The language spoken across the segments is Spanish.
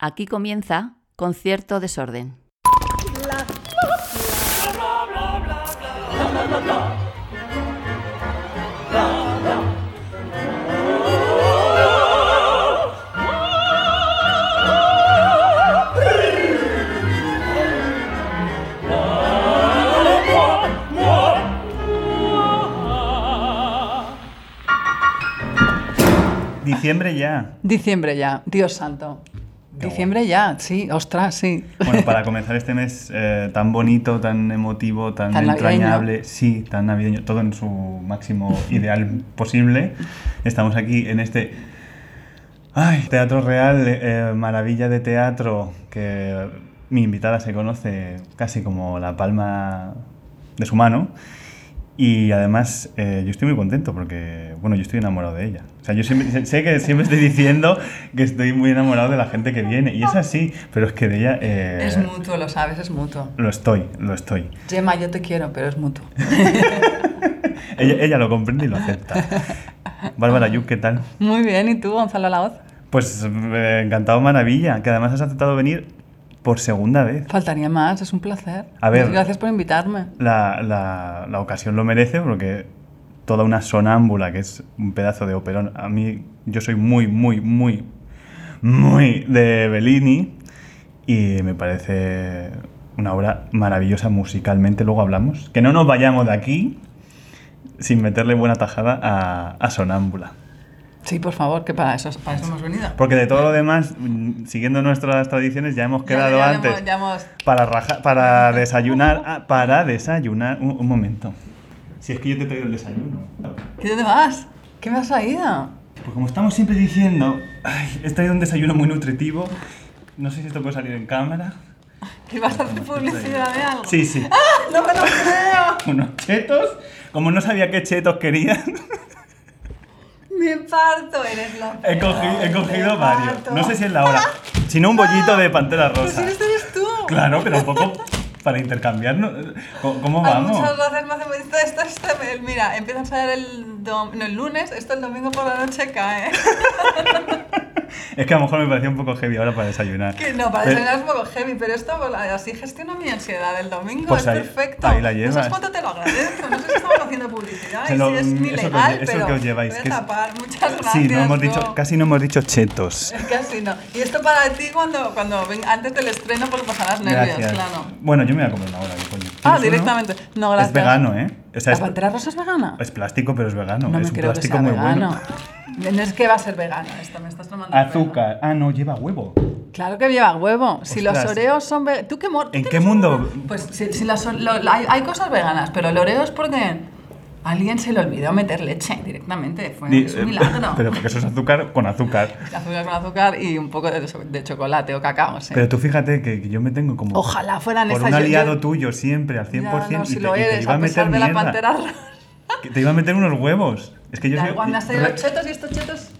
Aquí comienza Concierto Desorden. Diciembre ya. Diciembre ya, Dios santo. Diciembre ya, sí, ostras, sí. Bueno, para comenzar este mes eh, tan bonito, tan emotivo, tan, Tan navideño. entrañable, sí, tan navideño, todo en su máximo ideal posible, estamos aquí en este ay, Teatro Real, eh, maravilla de teatro, que mi invitada se conoce casi como la palma de su mano. Y además, eh, yo estoy muy contento porque, bueno, yo estoy enamorado de ella. O sea, yo siempre, sé que siempre estoy diciendo que estoy muy enamorado de la gente que viene. Y es así, pero es que de ella... eh, Es mutuo, lo sabes, es mutuo. Lo estoy, lo estoy. Gemma, yo te quiero, pero es mutuo. Ella, ella lo comprende y lo acepta. Bárbara Yuk, ¿qué tal? Muy bien, ¿y tú, Gonzalo Laoz? Pues eh, encantado, maravilla. Que además has aceptado venir por segunda vez. Faltaría más, es un placer. A ver. Gracias por invitarme. La, la- la ocasión lo merece porque toda una sonámbula, que es un pedazo de operón, a mí yo soy muy, muy, muy, muy de Bellini y me parece una obra maravillosa musicalmente. Luego hablamos. Que no nos vayamos de aquí sin meterle buena tajada a, a sonámbula. Sí, por favor, que para eso, para eso hemos venido. Porque de todo lo demás, siguiendo nuestras tradiciones, ya hemos Ya- quedado ya antes hemos- ya hemos- para, raja- para desayunar. ah, para desayunar. Un, un momento. Si es que yo te traigo el desayuno. ¿Qué dónde vas? ¿Qué me has traído? Pues como estamos siempre diciendo, ay, he traído un desayuno muy nutritivo. No sé si esto puede salir en cámara. ¿Que vas a hacer publicidad de algo? Sí, sí. ¡Ah! ¡No me lo creo! Unos chetos. Como no sabía qué chetos querían, Me parto, eres la he, peor, cogi- he cogido varios. parto. No sé si es la hora. Si no, un bollito de pantera rosa. eres, eres tú. Claro, pero un poco para intercambiarnos. ¿Cómo, cómo Ay, vamos? muchas gracias, me hace esto, esto, esto, mira, empieza a salir el, dom- no, el lunes, esto el domingo por la noche cae. Es que a lo mejor me parecía un poco heavy ahora para desayunar. Que no, para desayunar es un poco heavy, pero esto así gestiono mi ansiedad el domingo, Pues es ahí- perfecto. ahí la No llevas. sabes cuánto te lo agradezco, no sé si estamos haciendo publicidad y si es eso que os pero que os lleváis, voy a que tapar. Muchas gracias. Sí, no hemos dicho, no. casi no hemos dicho chetos. Que así no. Y esto para ti cuando, cuando antes del estreno porque pasarás nervios, Gracias. claro. Bueno, yo me voy a comer una hora, ¿qué coño? Ah, directamente. No, gracias. Es vegano, ¿eh? O sea, ¿La es, pantera rosa es vegana? es plástico, pero es vegano. No es me un creo que plástico sea muy vegano. bueno. No es que va a ser vegano esto, me estás tomando. Azúcar. Ah, no, lleva huevo. Claro que lleva huevo. Si los oreos son veganos. ¿Tú qué mor- ¿En tú qué mundo? un- Pues si, si las, lo- hay, hay cosas veganas, pero el oreo es porque alguien se le olvidó meter leche directamente. Fue Di- un milagro. Pero porque eso es azúcar con azúcar. Azúcar con azúcar y un poco de, de chocolate o cacao. sí. Pero tú fíjate que, que yo me tengo como. Ojalá fueran Por un yo- aliado tuyo siempre, al 100%. Ya, no, y, si te, lo y te eres, iba a pesar meter de la mierda. pantera rosa. Que te iba a meter unos huevos. Es que yo soy. me has los chetos y estos chetos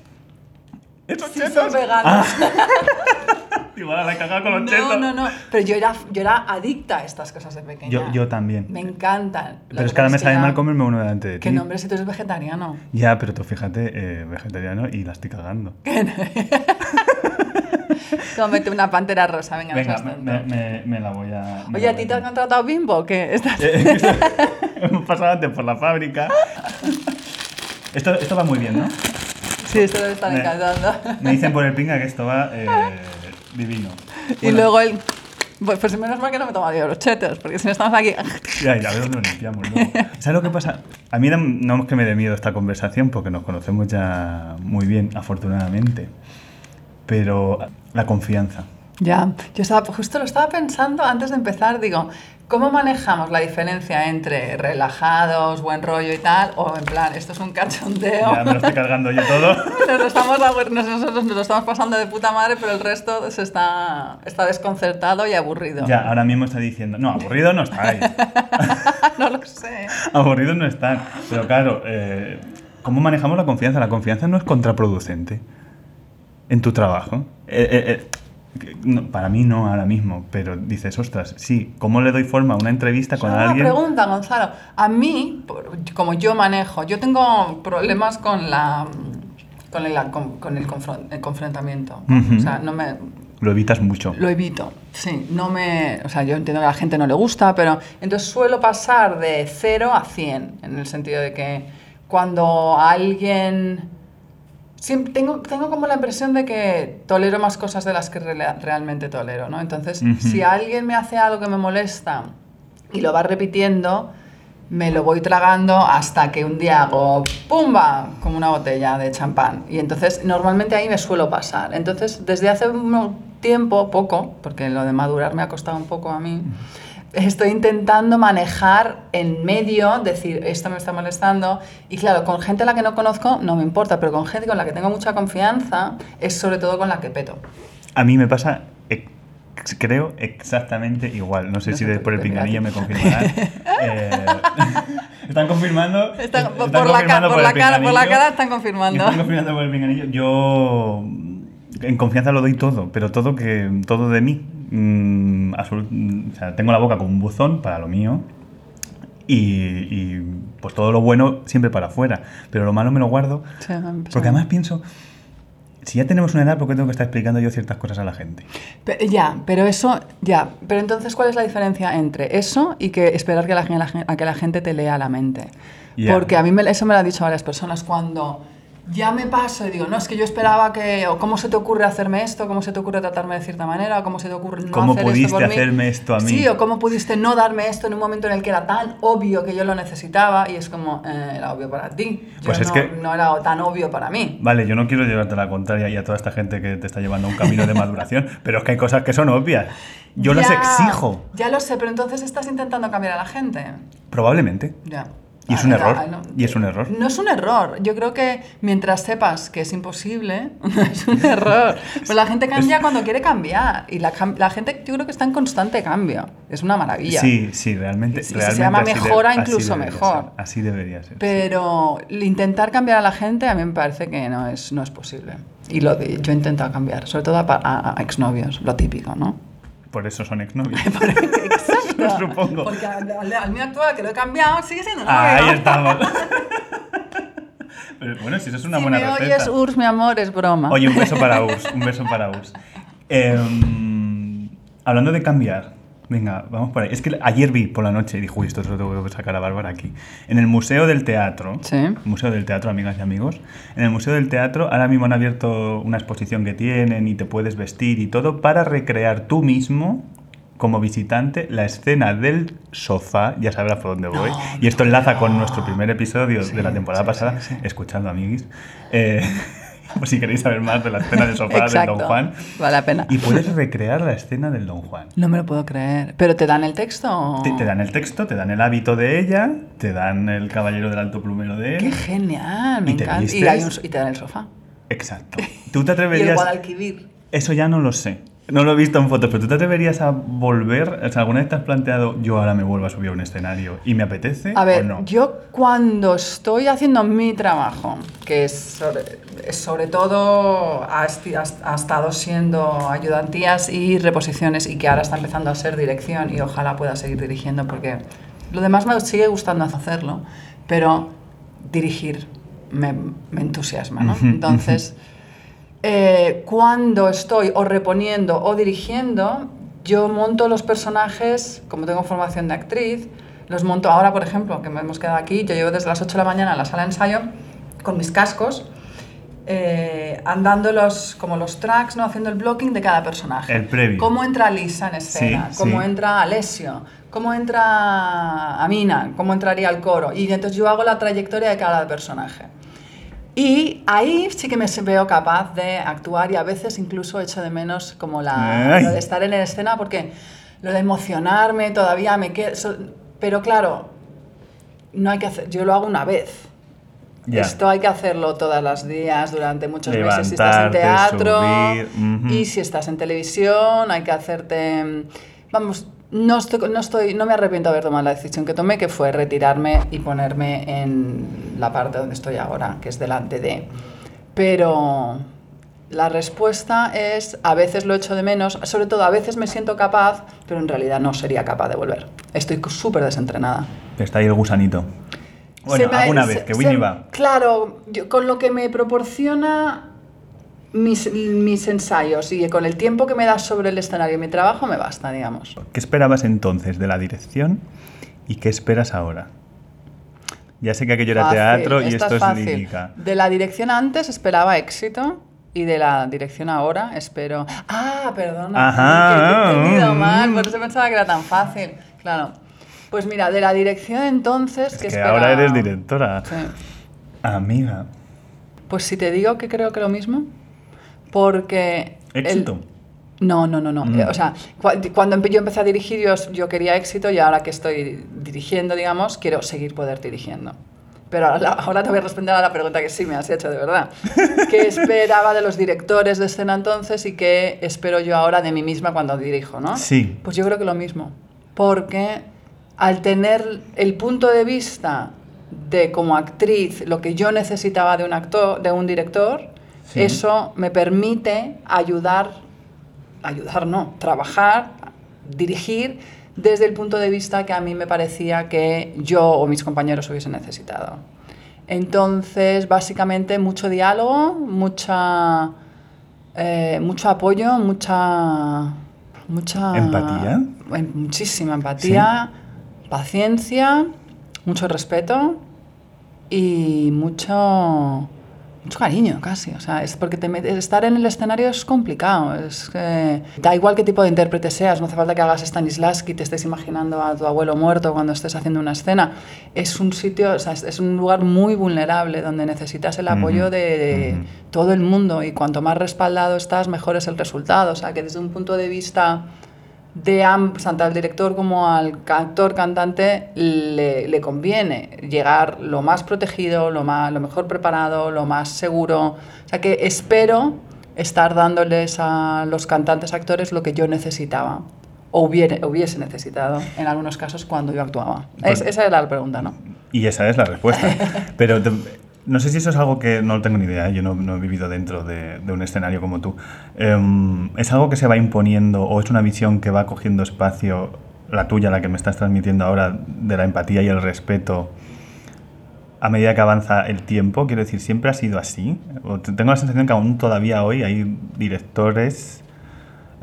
¿Estos sí chetos? son veganos. Igual a la cagada con los No, chetos. no, no. Pero yo era, yo era adicta a estas cosas de pequeña. Yo, yo también. Me encantan. Pero es que ahora me sabe mal comerme uno delante de ti. ¿Qué nombre si tú eres vegetariano? Ya, pero tú fíjate, eh, vegetariano y la estoy cagando. Cómete una pantera rosa, venga, no Venga, me, me- me- me la voy a. Oye, ¿a ti te ha contratado Bimbo? ¿Qué? ¿Estás... Hemos pasado antes por la fábrica. Esto, esto va muy bien, ¿no? Sí, esto debe estar Me- encantando. Me dicen por el pinga que esto va eh, divino. Y luego el... Pues, pues menos mal que no me toma yo los chetos, porque si no estamos aquí... Ya, ya, a ver dónde lo limpiamos luego. ¿Sabes lo que pasa? A mí no es que me dé miedo esta conversación, porque nos conocemos ya muy bien, afortunadamente. Pero la confianza. Ya, yo estaba, justo lo estaba pensando antes de empezar, digo, ¿cómo manejamos la diferencia entre relajados, buen rollo y tal, o en plan, esto es un cachondeo? Ya me lo estoy cargando yo todo. Nos estamos, nosotros nos lo estamos pasando de puta madre, pero el resto se está, está desconcertado y aburrido. Ya, ahora mismo está diciendo, no, aburrido no estáis. no lo sé. Aburridos no están. Pero claro, eh, ¿cómo manejamos la confianza? La confianza no es contraproducente en tu trabajo. Eh, eh, eh, no, para mí no ahora mismo, pero dices, ostras, sí, ¿cómo le doy forma a una entrevista con una alguien? pregunta, Gonzalo. A mí, como yo manejo, yo tengo problemas con la con el, con, con el, confron- el confrontamiento. O sea, no me, Lo evitas mucho. Lo evito, sí. No me, o sea, yo entiendo que a la gente no le gusta, pero entonces suelo pasar de 0 a 100, en el sentido de que cuando alguien... Siempre tengo, tengo como la impresión de que tolero más cosas de las que realmente tolero, ¿no? Entonces, si alguien me hace algo que me molesta y lo va repitiendo, me lo voy tragando hasta que un día hago ¡pumba! como una botella de champán. Y entonces normalmente ahí me suelo pasar. Entonces desde hace un tiempo, poco, porque lo de madurar me ha costado un poco a mí, estoy intentando manejar en medio, decir, esto me está molestando. Y claro, con gente a la que no conozco no me importa, pero con gente con la que tengo mucha confianza es sobre todo con la que peto. A mí me pasa, creo, exactamente igual. No sé No si de- por el pinganillo me confirmarán. Eh, están confirmando. Están- están por, la, ca- confirmando por, el la cara, por la cara están confirmando. Están confirmando por el pinganillo. Yo en confianza lo doy todo, pero todo que todo de mí. Mm, absolut- o sea, tengo la boca como un buzón para lo mío. Y, y, pues todo lo bueno siempre para afuera. Pero lo malo me lo guardo. Sí, Porque además pienso, si ya tenemos una edad, ¿por qué tengo que estar explicando yo ciertas cosas a la gente? Ya, pero eso, ya. Pero entonces, ¿cuál es la diferencia entre eso y que esperar que la, la a que la gente te lea la mente? Porque a mí me- eso me lo han dicho varias personas cuando ya me paso y digo, no, es que yo esperaba que, o cómo se te ocurre hacerme esto, cómo se te ocurre tratarme de cierta manera, o cómo se te ocurre no ¿Cómo hacer pudiste esto por mí. hacerme esto a mí? Sí, o cómo pudiste no darme esto en un momento en el que era tan obvio que yo lo necesitaba y es como, eh, era obvio para ti. Yo Pues es no, que- no era tan obvio para mí. Vale, yo no quiero llevarte la contraria y a toda esta gente que te está llevando a un camino de maduración, pero es que hay cosas que son obvias. Yo las Ya, exijo, Ya lo sé, pero entonces estás intentando cambiar a la gente. probablemente. Ya. Y es un error, no. y es un error. No es un error. Yo creo que mientras sepas que es imposible, no es un error. Pues la gente cambia cuando quiere cambiar. Y la, la gente yo creo que está en constante cambio. Es una maravilla. Sí, sí, realmente. Y si se realmente llama de- mejora, incluso mejor. ser, así debería ser. Pero intentar cambiar a la gente a mí me parece que no es, no es posible. Y lo de- yo he intentado cambiar, sobre todo a, a- a exnovios, lo típico, ¿no? Por eso son exnovios. Supongo. Porque al, al- al mío actual, que lo he cambiado, sigue siendo novio. Ah, ahí estamos. Pero, bueno, si eso es una si buena me receta. oyes, Urs, mi amor, es broma. Oye, un beso para Urs, un beso para Urs. Em, hablando de cambiar, venga, vamos por ahí. Es que ayer vi por la noche y dije, uy, esto se lo tengo que sacar a Bárbara aquí. En el Museo del Teatro, Sí. Museo del Teatro, amigas y amigos, en el Museo del Teatro ahora mismo han abierto una exposición que tienen y te puedes vestir y todo para recrear tú mismo como visitante la escena del sofá, ya sabrás por dónde voy. No, y esto enlaza con nuestro primer episodio Sí, de la temporada sí, pasada, sí, escuchando amiguis. Eh, por si queréis saber más de la escena del sofá del Don Juan. Vale la pena. Y puedes recrear la escena del Don Juan. No me lo puedo creer. ¿Pero te dan el texto? Te, te dan el texto, te dan el hábito de ella, te dan el caballero del alto plumero de él. ¡Qué genial! Me ¿Y te encanta. Y, vistes? hay un y te dan el sofá. Exacto. ¿Tú te Y el atreverías? Guadalquivir. Eso ya no lo sé. No lo he visto en fotos, pero ¿tú te atreverías a volver? O sea, ¿alguna vez te has planteado, yo ahora me vuelvo a subir a un escenario y me apetece A ver, o no? yo cuando estoy haciendo mi trabajo, que es sobre, sobre todo ha, ha- ha estado siendo ayudantías y reposiciones y que ahora está empezando a ser dirección y ojalá pueda seguir dirigiendo porque lo demás me sigue gustando hacerlo, pero dirigir me, me entusiasma, ¿no? Entonces, eh, cuando estoy o reponiendo o dirigiendo, yo monto los personajes, como tengo formación de actriz, los monto ahora, por ejemplo, que me hemos quedado aquí, yo llevo desde las 8 de la mañana a la sala de ensayo con mis cascos, eh, andando los, como los tracks, ¿no? haciendo el blocking de cada personaje. El previo. Cómo entra Lisa en escena, Sí, cómo sí. entra Alessio, cómo entra Amina, cómo entraría el coro. Y entonces yo hago la trayectoria de cada personaje. Y ahí sí que me veo capaz de actuar y a veces incluso echo de menos como la, lo de estar en la escena porque lo de emocionarme todavía me queda... Pero claro, no hay que hacer, yo lo hago una vez. Esto hay que hacerlo todos los días durante muchos meses. Si estás en teatro subir, y si estás en televisión hay que hacerte vamos no estoy, no estoy no me arrepiento de haber tomado la decisión que tomé que fue retirarme y ponerme en la parte donde estoy ahora que es delante de pero la respuesta es a veces lo echo de menos sobre todo a veces me siento capaz pero en realidad no sería capaz de volver estoy súper desentrenada Está ahí el gusanito. Bueno, alguna se- vez, que Winnie va. Claro, yo- con lo que me proporciona mis, mis ensayos y con el tiempo que me das sobre el escenario y mi trabajo me basta, digamos. ¿Qué esperabas entonces de la dirección y qué esperas ahora? Ya sé que aquello era Fácil, teatro y esto es, fácil. lírica. De la dirección antes esperaba éxito y de la dirección ahora espero. Ah, perdona. Ajá, que he entendido mal, por eso pensaba que era tan fácil. Claro. Pues mira, de la dirección entonces Es que que ahora eres directora. Sí. Amiga. Pues si te digo que creo que lo mismo, porque... el- Éxito. No, no, no, no. Mm. O sea, cu- cuando yo empecé a dirigir, yo, yo quería éxito y ahora que estoy dirigiendo, digamos, quiero seguir poder dirigiendo. Pero ahora, ahora te voy a responder a la pregunta que sí me has hecho, de verdad. ¿Qué esperaba de los directores de escena entonces y qué espero yo ahora de mí misma cuando dirijo, no? Sí. Pues yo creo que lo mismo. Porque al tener el punto de vista de como actriz lo que yo necesitaba de un actor, de un director, Sí. eso me permite ayudar, ayudar no, trabajar, dirigir desde el punto de vista que a mí me parecía que yo o mis compañeros hubiesen necesitado. Entonces, básicamente, mucho diálogo, mucha, eh, mucho apoyo, mucha, mucha ¿Empatía? en- muchísima empatía, paciencia, mucho respeto y mucho, mucho cariño casi. O sea, es porque te metes- estar en el escenario es complicado. Es, da igual qué tipo de intérprete seas, no hace falta que hagas Stanislavski y te estés imaginando a tu abuelo muerto cuando estés haciendo una escena. Es un sitio, o sea, es, un lugar muy vulnerable donde necesitas el apoyo de, todo el mundo y cuanto más respaldado estás, mejor es el resultado. O sea, que desde un punto de vista de ambos, tanto al director como al actor cantante, le, le conviene llegar lo más protegido, lo, más, lo mejor preparado, lo más seguro. O sea que espero estar dándoles a los cantantes actores lo que yo necesitaba o hubiere- hubiese necesitado en algunos casos cuando yo actuaba. Es- Pues- esa era la pregunta, ¿no? Y esa es la respuesta. Pero no sé si eso es algo que no tengo ni idea, yo no, no he vivido dentro de, de un escenario como tú. Em, ¿Es algo que se va imponiendo o es una visión que va cogiendo espacio, la tuya, la que me estás transmitiendo ahora, de la empatía y el respeto, a medida que avanza el tiempo? Quiero decir, ¿siempre ha sido así? O te- tengo la sensación que aún todavía hoy hay directores...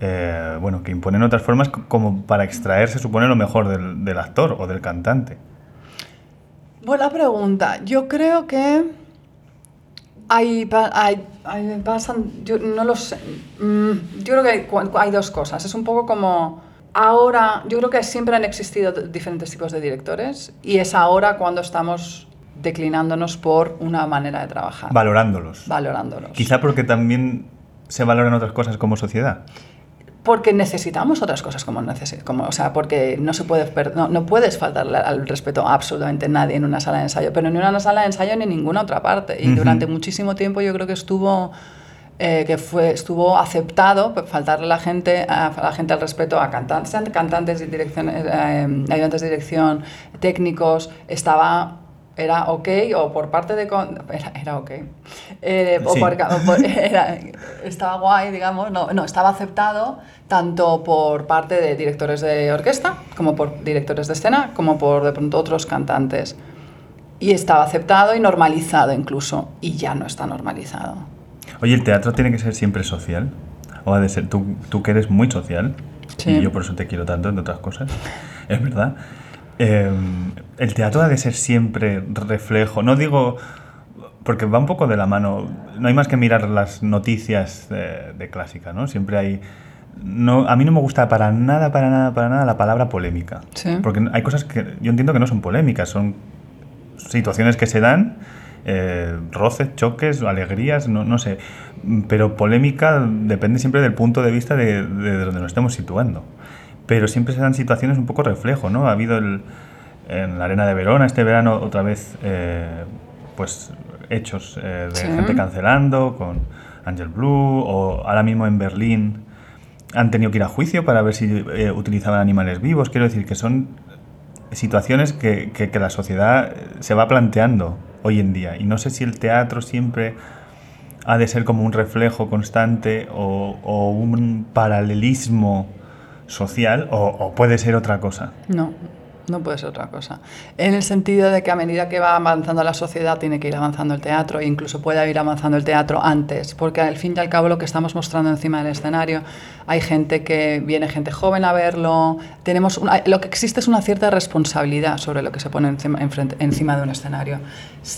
eh, bueno, que imponen otras formas como para extraer, se supone, lo mejor del, del actor o del cantante. Buena pregunta. Yo creo que hay, hay, hay pasan, yo no lo sé. Mm, Yo creo que hay, hay dos cosas. Es un poco como ahora, yo creo que siempre han existido diferentes tipos de directores y es ahora cuando estamos declinándonos por una manera de trabajar, Valorándolos. valorándolos. Quizá porque también se valoran otras cosas como sociedad. Porque necesitamos otras cosas como, necesi- como o sea, porque no se puede no, no puedes faltarle al respeto a absolutamente nadie en una sala de ensayo, pero ni en una sala de ensayo ni en ninguna otra parte. Y durante muchísimo tiempo yo creo que estuvo eh, que fue estuvo aceptado faltarle a la gente a, a la gente al respeto a cantantes, cantantes y dirección, eh, eh, ayudantes de dirección, técnicos, estaba era ok o por parte de con- era, era ok Eh, o Sí. por ca- o por- era- estaba guay digamos no, no estaba aceptado tanto por parte de directores de orquesta como por directores de escena como por de pronto otros cantantes y estaba aceptado y normalizado incluso y ya no está normalizado Oye, ¿el teatro tiene que ser siempre social? ¿O ha de ser tú, tú que eres muy social? Sí. Y yo por eso te quiero tanto, entre otras cosas. Es verdad. Eh, el teatro ha de ser siempre reflejo. No digo... Porque va un poco de la mano. No hay más que mirar las noticias de, de clásica, ¿no? Siempre hay... No, a mí no me gusta para nada, para nada, para nada la palabra polémica. Sí. Porque hay cosas que yo entiendo que no son polémicas, son situaciones que se dan, eh, roces, choques, alegrías, no, no sé. Pero polémica depende siempre del punto de vista de, de donde nos estemos situando. Pero siempre se dan situaciones un poco reflejo, ¿no? Ha habido el, en la Arena de Verona este verano otra vez, eh, pues, hechos eh, de Sí. gente cancelando con Angel Blue, o ahora mismo en Berlín han tenido que ir a juicio para ver si eh, utilizaban animales vivos. Quiero decir que son situaciones que, que- que la sociedad se va planteando hoy en día. Y no sé si el teatro siempre ha de ser como un reflejo constante o, o un paralelismo social o, o puede ser otra cosa. no No puede ser otra cosa. En el sentido de que a medida que va avanzando la sociedad tiene que ir avanzando el teatro e incluso puede ir avanzando el teatro antes, porque al fin y al cabo lo que estamos mostrando encima del escenario, hay gente que viene gente joven a verlo, tenemos una- lo que existe es una cierta responsabilidad sobre lo que se pone encima, enfrente- encima de un escenario.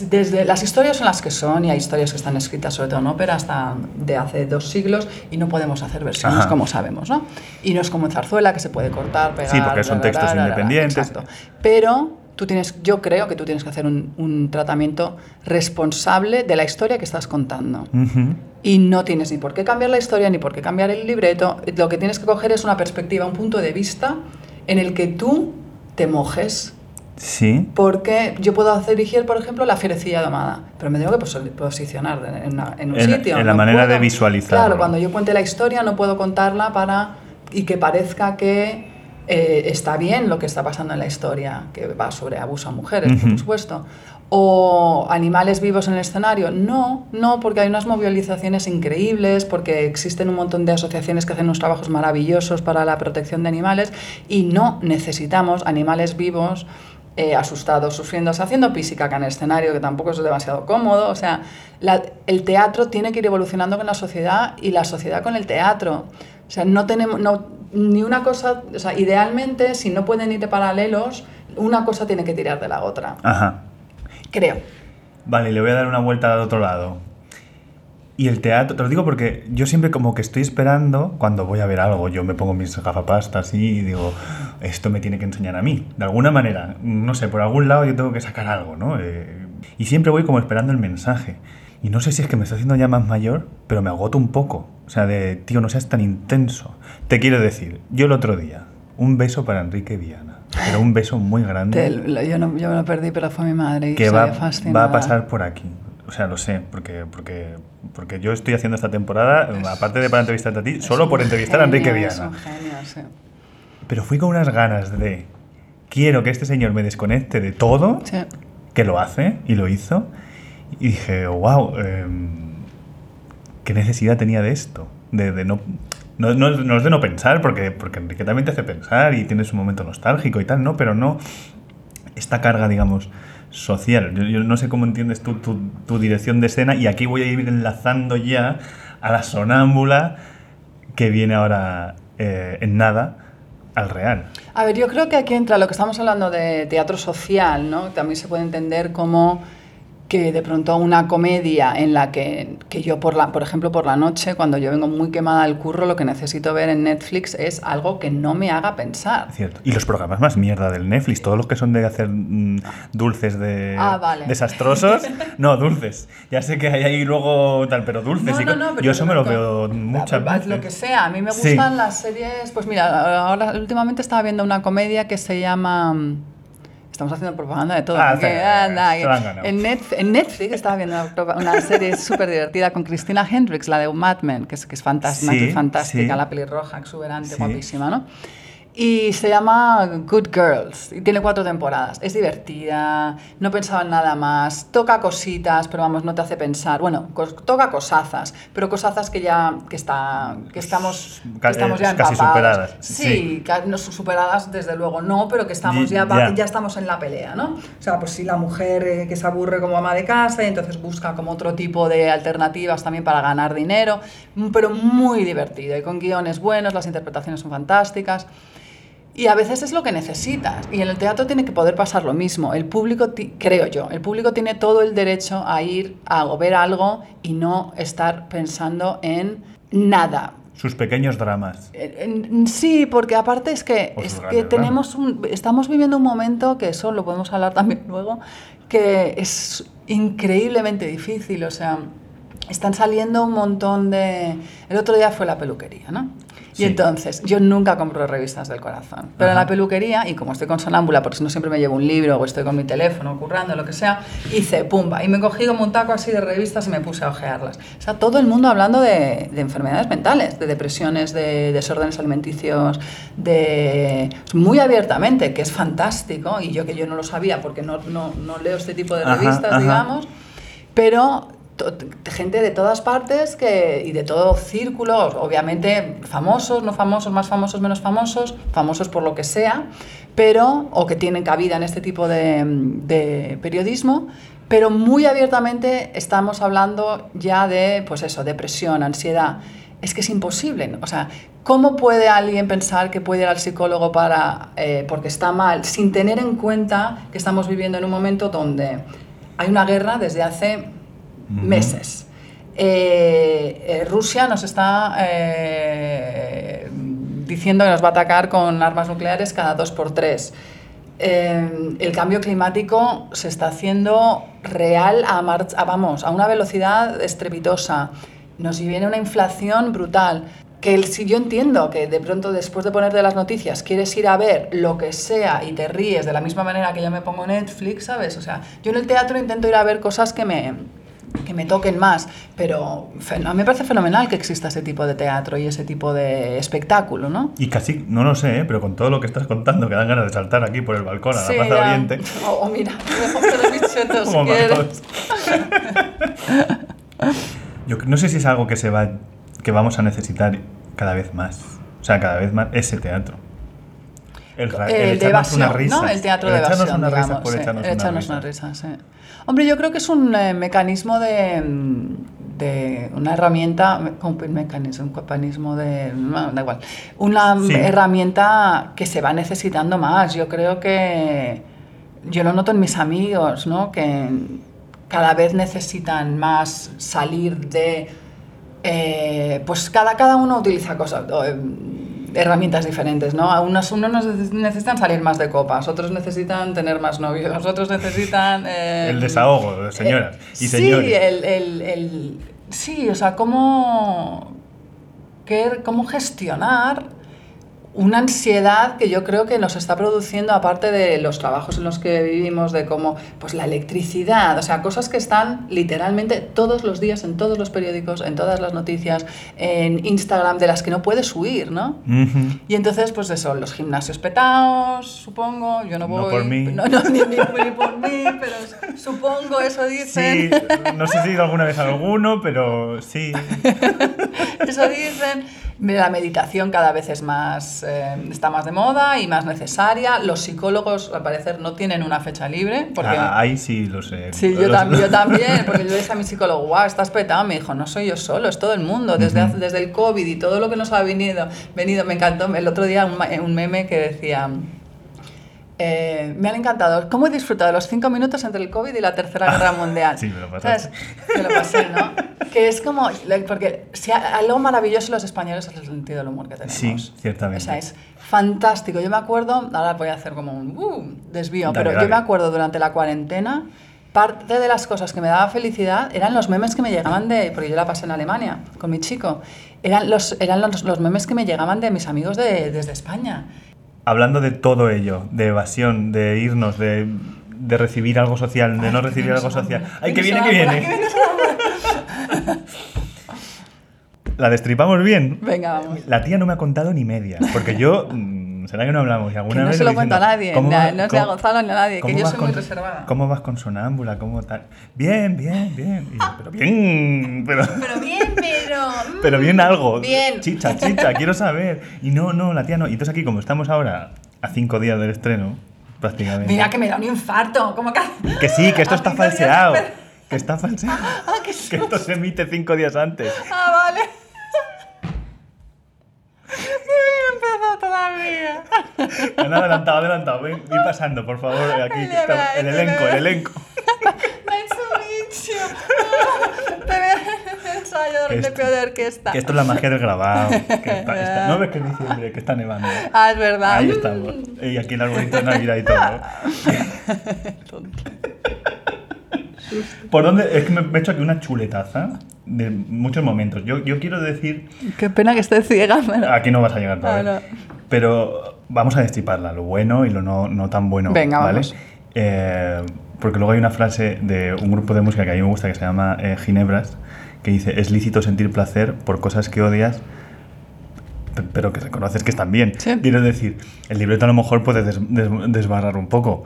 Desde las historias son las que son y hay historias que están escritas sobre todo en ópera hasta de hace dos siglos y no podemos hacer versiones Ajá. como sabemos, ¿no? Y no es como en zarzuela que se puede cortar, pegar, Sí, porque son textos ra, ra, ra, independientes. exacto. Pero tú tienes, yo creo que tú tienes que hacer un, un tratamiento responsable de la historia que estás contando. Ujú. Y no tienes ni por qué cambiar la historia, ni por qué cambiar el libreto. Lo que tienes que coger es una perspectiva, un punto de vista en el que tú te mojes. Sí. Porque yo puedo hacer dirigir, por ejemplo, la fierecilla domada, pero me tengo que posi- posicionar en, una- en un En- sitio. en la no manera de puedo- visualizarlo. Claro, cuando yo cuente la historia no puedo contarla para y que parezca que eh, está bien lo que está pasando en la historia, que va sobre abuso a mujeres, por supuesto. O animales vivos en el escenario. No, no, porque hay unas movilizaciones increíbles, porque existen un montón de asociaciones que hacen unos trabajos maravillosos para la protección de animales y no necesitamos animales vivos eh, asustados, sufriendo, o sea, haciendo física en el escenario, que tampoco es demasiado cómodo. O sea, la- el teatro tiene que ir evolucionando con la sociedad y la sociedad con el teatro. O sea, no tenemos no, ni una cosa, o sea, idealmente, si no pueden ir de paralelos, una cosa tiene que tirar de la otra. Ajá. Creo. Vale, le voy a dar una vuelta al otro lado. Y el teatro, te lo digo porque yo siempre como que estoy esperando cuando voy a ver algo, yo me pongo mis gafapastas y digo, esto me tiene que enseñar a mí. De alguna manera, no sé, por algún lado yo tengo que sacar algo, ¿no? Eh, y siempre voy como esperando el mensaje. Y no sé si es que me estoy haciendo ya más mayor, pero me agoto un poco. O sea, de, tío, no seas tan intenso. Te quiero decir, yo el otro día, un beso para Enrique Viana. Pero un beso muy grande Te- yo, no, yo me lo perdí, pero fue mi madre y que va, va a pasar por aquí. O sea, lo sé, porque, porque, porque yo estoy haciendo esta temporada, aparte de para entrevistarte a ti, Es solo por entrevistar a Enrique genio, es Viana. un genio, sí. Pero fui con unas ganas de, quiero que este señor me desconecte de todo, Sí. que lo hace y lo hizo, y dije, wow, qué necesidad tenía de esto, de, de no... No, no, es de no pensar, porque, porque Enrique también te hace pensar y tienes un momento nostálgico y tal, ¿no? Pero no esta carga, digamos, social. Yo, yo no sé cómo entiendes tú tu, tu dirección de escena y aquí voy a ir enlazando ya a la sonámbula que viene ahora eh, en nada al real. A ver, yo creo que aquí entra lo que estamos hablando de teatro social, ¿no? También se puede entender como que de pronto una comedia en la que, que yo, por, la, por ejemplo, por la noche, cuando yo vengo muy quemada al curro, lo que necesito ver en Netflix es algo que no me haga pensar. Cierto. Y los programas más mierda del Netflix, todos los que son de hacer mm, dulces de Ah, vale. desastrosos. No, dulces. Ya sé que hay ahí luego tal, pero dulces. No, y no, no, pero yo eso me lo veo muchas veces. Lo que sea, a mí me Sí. gustan las series. Pues mira, ahora últimamente estaba viendo una comedia que se llama. Estamos haciendo propaganda de todo. Ah, porque, sí, anda, ganado. en, Net- en Netflix estaba viendo una, una serie súper divertida con Christina Hendricks, la de Mad Men, que es, que es fantástica, Sí, fantástica la pelirroja, exuberante, guapísima, ¿no? Y se llama Good Girls y tiene cuatro temporadas. Es divertida, no pensaba en nada más, toca cositas, pero vamos, no te hace pensar. Bueno, cos- toca cosazas, pero cosazas que ya que está, que estamos, que estamos ya eh, casi empapados. superadas, Sí, sí. no, superadas desde luego no, pero que estamos Y- ya, ya. ya estamos en la pelea, ¿no? O sea, pues si la mujer eh, que se aburre como ama de casa y entonces busca como otro tipo de alternativas también para ganar dinero, m- pero muy divertido y con guiones buenos, las interpretaciones son fantásticas. Y a veces es lo que necesitas. Y en el teatro tiene que poder pasar lo mismo. El público, creo yo, el público tiene todo el derecho a ir a ver algo y no estar pensando en nada. Sus pequeños dramas. Sí, porque aparte es que, es que tenemos un, estamos viviendo un momento que eso lo podemos hablar también luego, que es increíblemente difícil. O sea, están saliendo un montón de... El otro día fue la peluquería, ¿no? Y entonces, yo nunca compro revistas del corazón, pero en la peluquería, y como estoy con sonámbula, porque si no siempre me llevo un libro o estoy con mi teléfono currando, lo que sea, hice pumba. Y me cogí como un taco así de revistas y me puse a ojearlas. O sea, todo el mundo hablando de, de enfermedades mentales, de depresiones, de desórdenes alimenticios, de muy abiertamente, que es fantástico, y yo que yo no lo sabía porque no, no, no leo este tipo de revistas, ajá. digamos, pero gente de todas partes que, y de todos círculos, obviamente famosos, no famosos, más famosos, menos famosos, famosos por lo que sea, pero, o que tienen cabida en este tipo de, periodismo, pero muy abiertamente estamos hablando ya de, pues eso, depresión, ansiedad. Es que es imposible, o sea, ¿cómo puede alguien pensar que puede ir al psicólogo para, eh, porque está mal, sin tener en cuenta que estamos viviendo en un momento donde hay una guerra desde hace meses? Eh, eh, Rusia nos está eh, diciendo que nos va a atacar con armas nucleares cada dos por tres. El cambio climático se está haciendo real a, mar- a, vamos, a una velocidad estrepitosa. Nos viene una inflación brutal. Que el- si yo entiendo que de pronto después de ponerte las noticias quieres ir a ver lo que sea y te ríes de la misma manera que yo me pongo Netflix, ¿sabes? O sea, yo en el teatro intento ir a ver cosas que me, que me toquen más, pero a mí me parece fenomenal que exista ese tipo de teatro y ese tipo de espectáculo, ¿no? Y casi, no lo sé, ¿eh? pero con todo lo que estás contando, que dan ganas de saltar aquí por el balcón a la Sí, Plaza ya. Oriente. O, o mira, mejor que los. Yo no sé si es algo que se va, que vamos a necesitar cada vez más. O sea, cada vez más ese teatro. El, el El de echarnos evasión, unas risas. ¿no? El teatro El de echarnos evasión, unas risas digamos, por sí, echarnos echarnos risas. unas risas, sí. Hombre, yo creo que es un eh, mecanismo de, mm, de una herramienta, un mecanismo, un mecanismo de, no, da igual, una Sí. herramienta que se va necesitando más. Yo creo que yo lo noto en mis amigos, ¿no? Que cada vez necesitan más salir de eh, pues cada, cada uno utiliza cosas, eh, herramientas diferentes, ¿no? A unos, unos neces- necesitan salir más de copas, otros necesitan tener más novios, otros necesitan... eh, El desahogo, de señoras eh, y señores. Sí, el, el- el- sí, o sea, cómo, qué- cómo gestionar una ansiedad que yo creo que nos está produciendo, aparte de los trabajos en los que vivimos, de cómo, pues la electricidad, o sea, cosas que están literalmente todos los días en todos los periódicos, en todas las noticias, en Instagram, de las que no puedes huir, ¿no? Ujú. Y entonces, pues eso, los gimnasios petados, supongo, yo no No voy... por mí. No, no, ni, ni- ni por mí, pero supongo, eso dicen. Sí, no sé si he ido alguna vez a alguno, pero sí. Eso dicen. La meditación cada vez es más, eh, está más de moda y más necesaria. Los psicólogos, al parecer, no tienen una fecha libre. Porque, Ah, ahí sí lo sé. sí, yo, tam- yo también, porque yo le dije a mi psicólogo, wow, estás petado. Me dijo, no soy yo solo, es todo el mundo. Desde, hace- desde el COVID y todo lo que nos ha venido, venido me encantó. El otro día un, un meme que decía... eh, me han encantado. ¿Cómo he disfrutado los cinco minutos entre el COVID y la Tercera Guerra Mundial? Sí, me lo. ¿Sabes? Me lo pasé, ¿no? Que es como, porque si algo maravilloso los españoles es el sentido del humor que tenemos. Sí, ciertamente. O sea, es fantástico. Yo me acuerdo, ahora voy a hacer como un uh, desvío, Dale, pero dale. yo me acuerdo durante la cuarentena, parte de las cosas que me daba felicidad eran los memes que me llegaban de, porque yo la pasé en Alemania con mi chico, eran los, eran los, los memes que me llegaban de mis amigos de, desde España. Hablando de todo ello, de evasión, de irnos, de, de recibir algo social, de Ay, no recibir algo social. ¡Ay, que viene, que viene! ¿La destripamos bien? Venga, vamos. La tía no me ha contado ni media, porque yo... ¿Será que no hablamos? Y Que alguna no vez se lo cuento a nadie, ¿cómo na- va- no sea a Gonzalo ni a nadie, que yo soy muy reservada. ¿Cómo vas con sonámbula? ¿Cómo tal? Bien, bien, bien. Y yo, pero bien, pero... Pero bien, pero... mm, Pero bien algo. Bien. Chicha, chicha, quiero saber. Y no, no, la tía no. Y entonces aquí, como estamos ahora a cinco días del estreno, prácticamente. Mira que me da un infarto, como que... Que sí, que esto está falseado. Que está falseado. Ah, que Que esto se emite cinco días antes. Ah, vale. Todavía. Han adelantado, adelantado. Ven, pasando, por favor. Aquí está el elenco, el elenco. Veo ensayo de Esto- de orquesta. Que esto es la magia del grabado. Que está- está- no ves que es diciembre, que está nevando. Ah, es verdad. Ahí estamos. Y aquí el arbolito de Navidad y todo. ¿Por dónde? Es que me, he hecho aquí una chuletaza de muchos momentos. Yo, yo quiero decir. Qué pena que esté ciega, pero... Aquí no vas a llegar todavía. Ah, Pero vamos a destriparla, lo bueno y lo no, no tan bueno. Venga, ¿vale? vamos. Eh, porque luego hay una frase de un grupo de música que a mí me gusta que se llama eh, Ginebras, que dice: Es lícito sentir placer por cosas que odias, pe- pero que reconoces que están bien. Sí. Quiero decir, el libreto a lo mejor puede des- des- desbarrar un poco.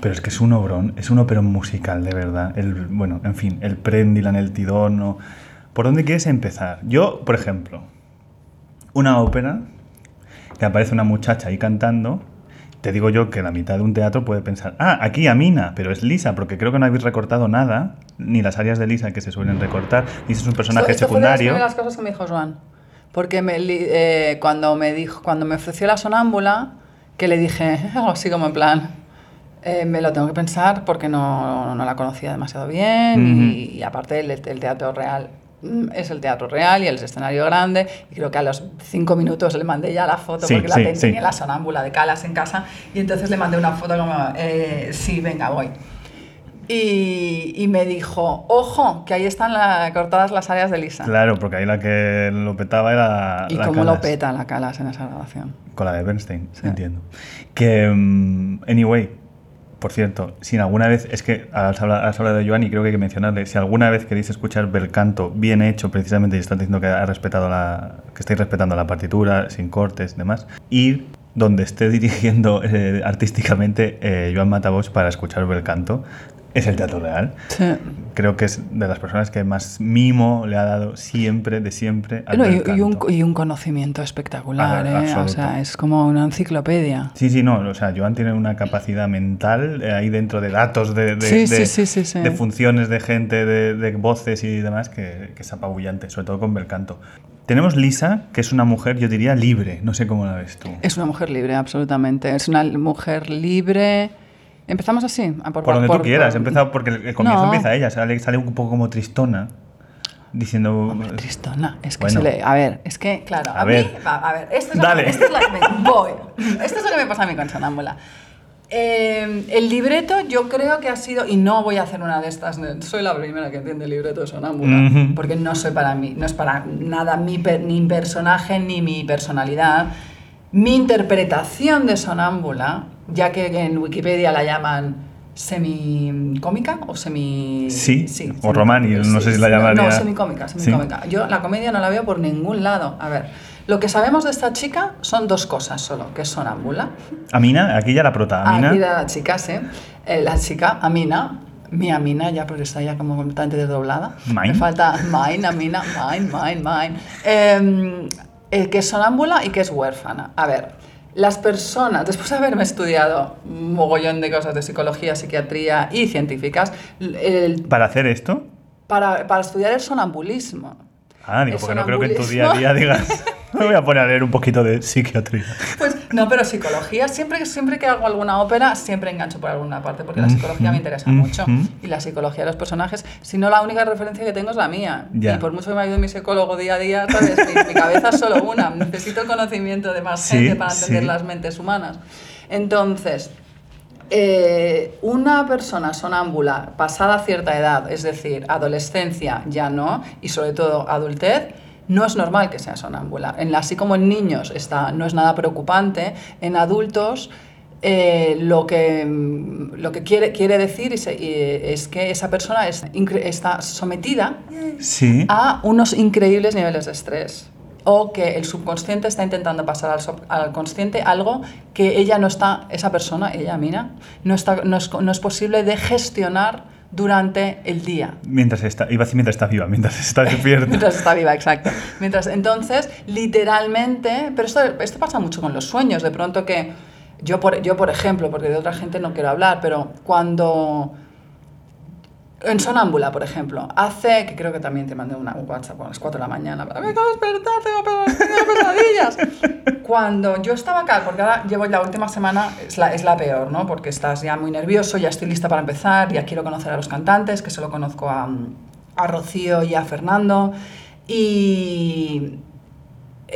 Pero es que es un obrón, es un operón musical, de verdad. El, bueno, en fin, el Prendilan, el Tidono. ¿Por dónde quieres empezar? Yo, por ejemplo, una ópera que aparece una muchacha ahí cantando. Te digo yo que la mitad de un teatro puede pensar, ah, aquí Amina, pero es Lisa, porque creo que no habéis recortado nada, ni las áreas de Lisa que se suelen recortar. Lisa es un personaje Esto- esto fue de las secundario. cosas que me dijo Joan. Porque me eh, cuando, me dijo, cuando me ofreció la sonámbula, que le dije algo así como en plan, eh, me lo tengo que pensar porque no, no la conocía demasiado bien y, y aparte el, el teatro real mm, es el teatro real y el escenario grande y creo que a los cinco minutos le mandé ya la foto Sí, porque la sí, ten- sí. tenía la sonámbula de Calas en casa y entonces le mandé una foto como, eh, sí, venga, voy. Y, y me dijo, ojo, que ahí están la- cortadas las áreas de Lisa. Claro, porque ahí la que lo petaba era. Y la cómo lo Callas. peta la Calas en esa grabación. Con la de Bernstein, entiendo. Que, mm, anyway, por cierto, si alguna vez, es que has hablado, de Joan y creo que hay que mencionarle, si alguna vez queréis escuchar bel canto bien hecho, precisamente, y están diciendo que, ha respetado la, que estáis respetando la partitura, sin cortes demás, ir donde esté dirigiendo eh, artísticamente eh, Joan Matabos para escuchar bel canto, es el Teatro Real. Sí. Creo que es de las personas que más mimo le ha dado siempre, de siempre, al y, y un, canto. y un conocimiento espectacular, Ah, ¿eh? O sea, es como una enciclopedia. Sí, sí, no, o sea, Joan tiene una capacidad mental eh, ahí dentro de datos, de, de, Sí, de- sí, sí, sí, sí. de funciones de gente, de, de voces y demás, que, que es apabullante, sobre todo con Belcanto. Tenemos Lisa, que es una mujer, yo diría, libre, no sé cómo la ves tú. Es una mujer libre, absolutamente. Es una mujer libre. Empezamos así. a Por donde tú quieras, por- he empezado porque el, el comienzo No. empieza ella, sale, sale un poco como tristona, diciendo... Hombre, Tristona, es que Bueno. se le... A ver, es que, claro, a, A mí... ver. va, a ver, esto es, Dale. Lo, esto es lo que me... Voy. Esto es lo que me pasa a mí con Sonámbula. Eh, el libreto yo creo que ha sido, y no voy a hacer una de estas, soy la primera que entiende el libreto de Sonámbula, Ujú. porque no soy para mí, no es para nada mi, per- ni mi personaje ni mi personalidad. Mi interpretación de Sonámbula, ya que en Wikipedia la llaman semicómica o semi... Sí, o román, y no sé si la llamaría- No, semicómica, Sí. semicómica. Yo la comedia no la veo por ningún lado. A ver, lo que sabemos de esta chica son dos cosas solo, que es sonámbula. Amina, aquí ya la prota, Amina. Aquí la chica, sí. Eh, la chica, Amina, mi Amina, ya porque está ya como completamente desdoblada. Mine. Me falta Mine, Amina, Mine, Mine, Mine. Eh, eh, que es sonámbula y que es huérfana. A ver, las personas, después de haberme estudiado un mogollón de cosas de psicología, psiquiatría y científicas, el- Para hacer esto, para, para estudiar el sonambulismo. Ah, digo, porque no creo que en tu día a día digas, me voy a poner a leer un poquito de psiquiatría. Pues no, pero psicología, siempre, que- siempre que hago alguna ópera, siempre engancho por alguna parte, porque la psicología me interesa mucho. Y la psicología de los personajes, si no la única referencia que tengo es la mía. Ya. Y por mucho que me ayude mi psicólogo día a día, ¿sabes? Mi, mi cabeza es solo una. Necesito conocimiento de más Sí, gente para entender sí. las mentes humanas. Entonces, eh, una persona sonámbula pasada cierta edad, es decir, adolescencia ya no, y sobre todo adultez, no es normal que sea sonámbula. En, así como en niños está, no es nada preocupante, en adultos eh, lo que, mm, lo que quiere, quiere decir es, eh, es que esa persona es está sometida Sí. a unos increíbles niveles de estrés o que el subconsciente está intentando pasar al, sub- al consciente algo que ella no está, esa persona, ella, Mina, no, está, no, es, no es posible de gestionar durante el día. Mientras está, iba a decir mientras está viva, mientras está despierta. Mientras está viva, exacto. Mientras, entonces, literalmente, pero esto, esto pasa mucho con los sueños, de pronto que yo por, yo, por ejemplo, porque de otra gente no quiero hablar, pero cuando... En Sonámbula, por ejemplo, hace, que creo que también te mandé una, un WhatsApp a las 4 de la mañana, me acabo de despertar, tengo, pe- tengo pesadillas. Cuando yo estaba acá, porque ahora llevo la última semana, es la, es la peor, ¿no? Porque estás ya muy nervioso, ya estoy lista para empezar, ya quiero conocer a los cantantes, que solo conozco a, a Rocío y a Fernando. Y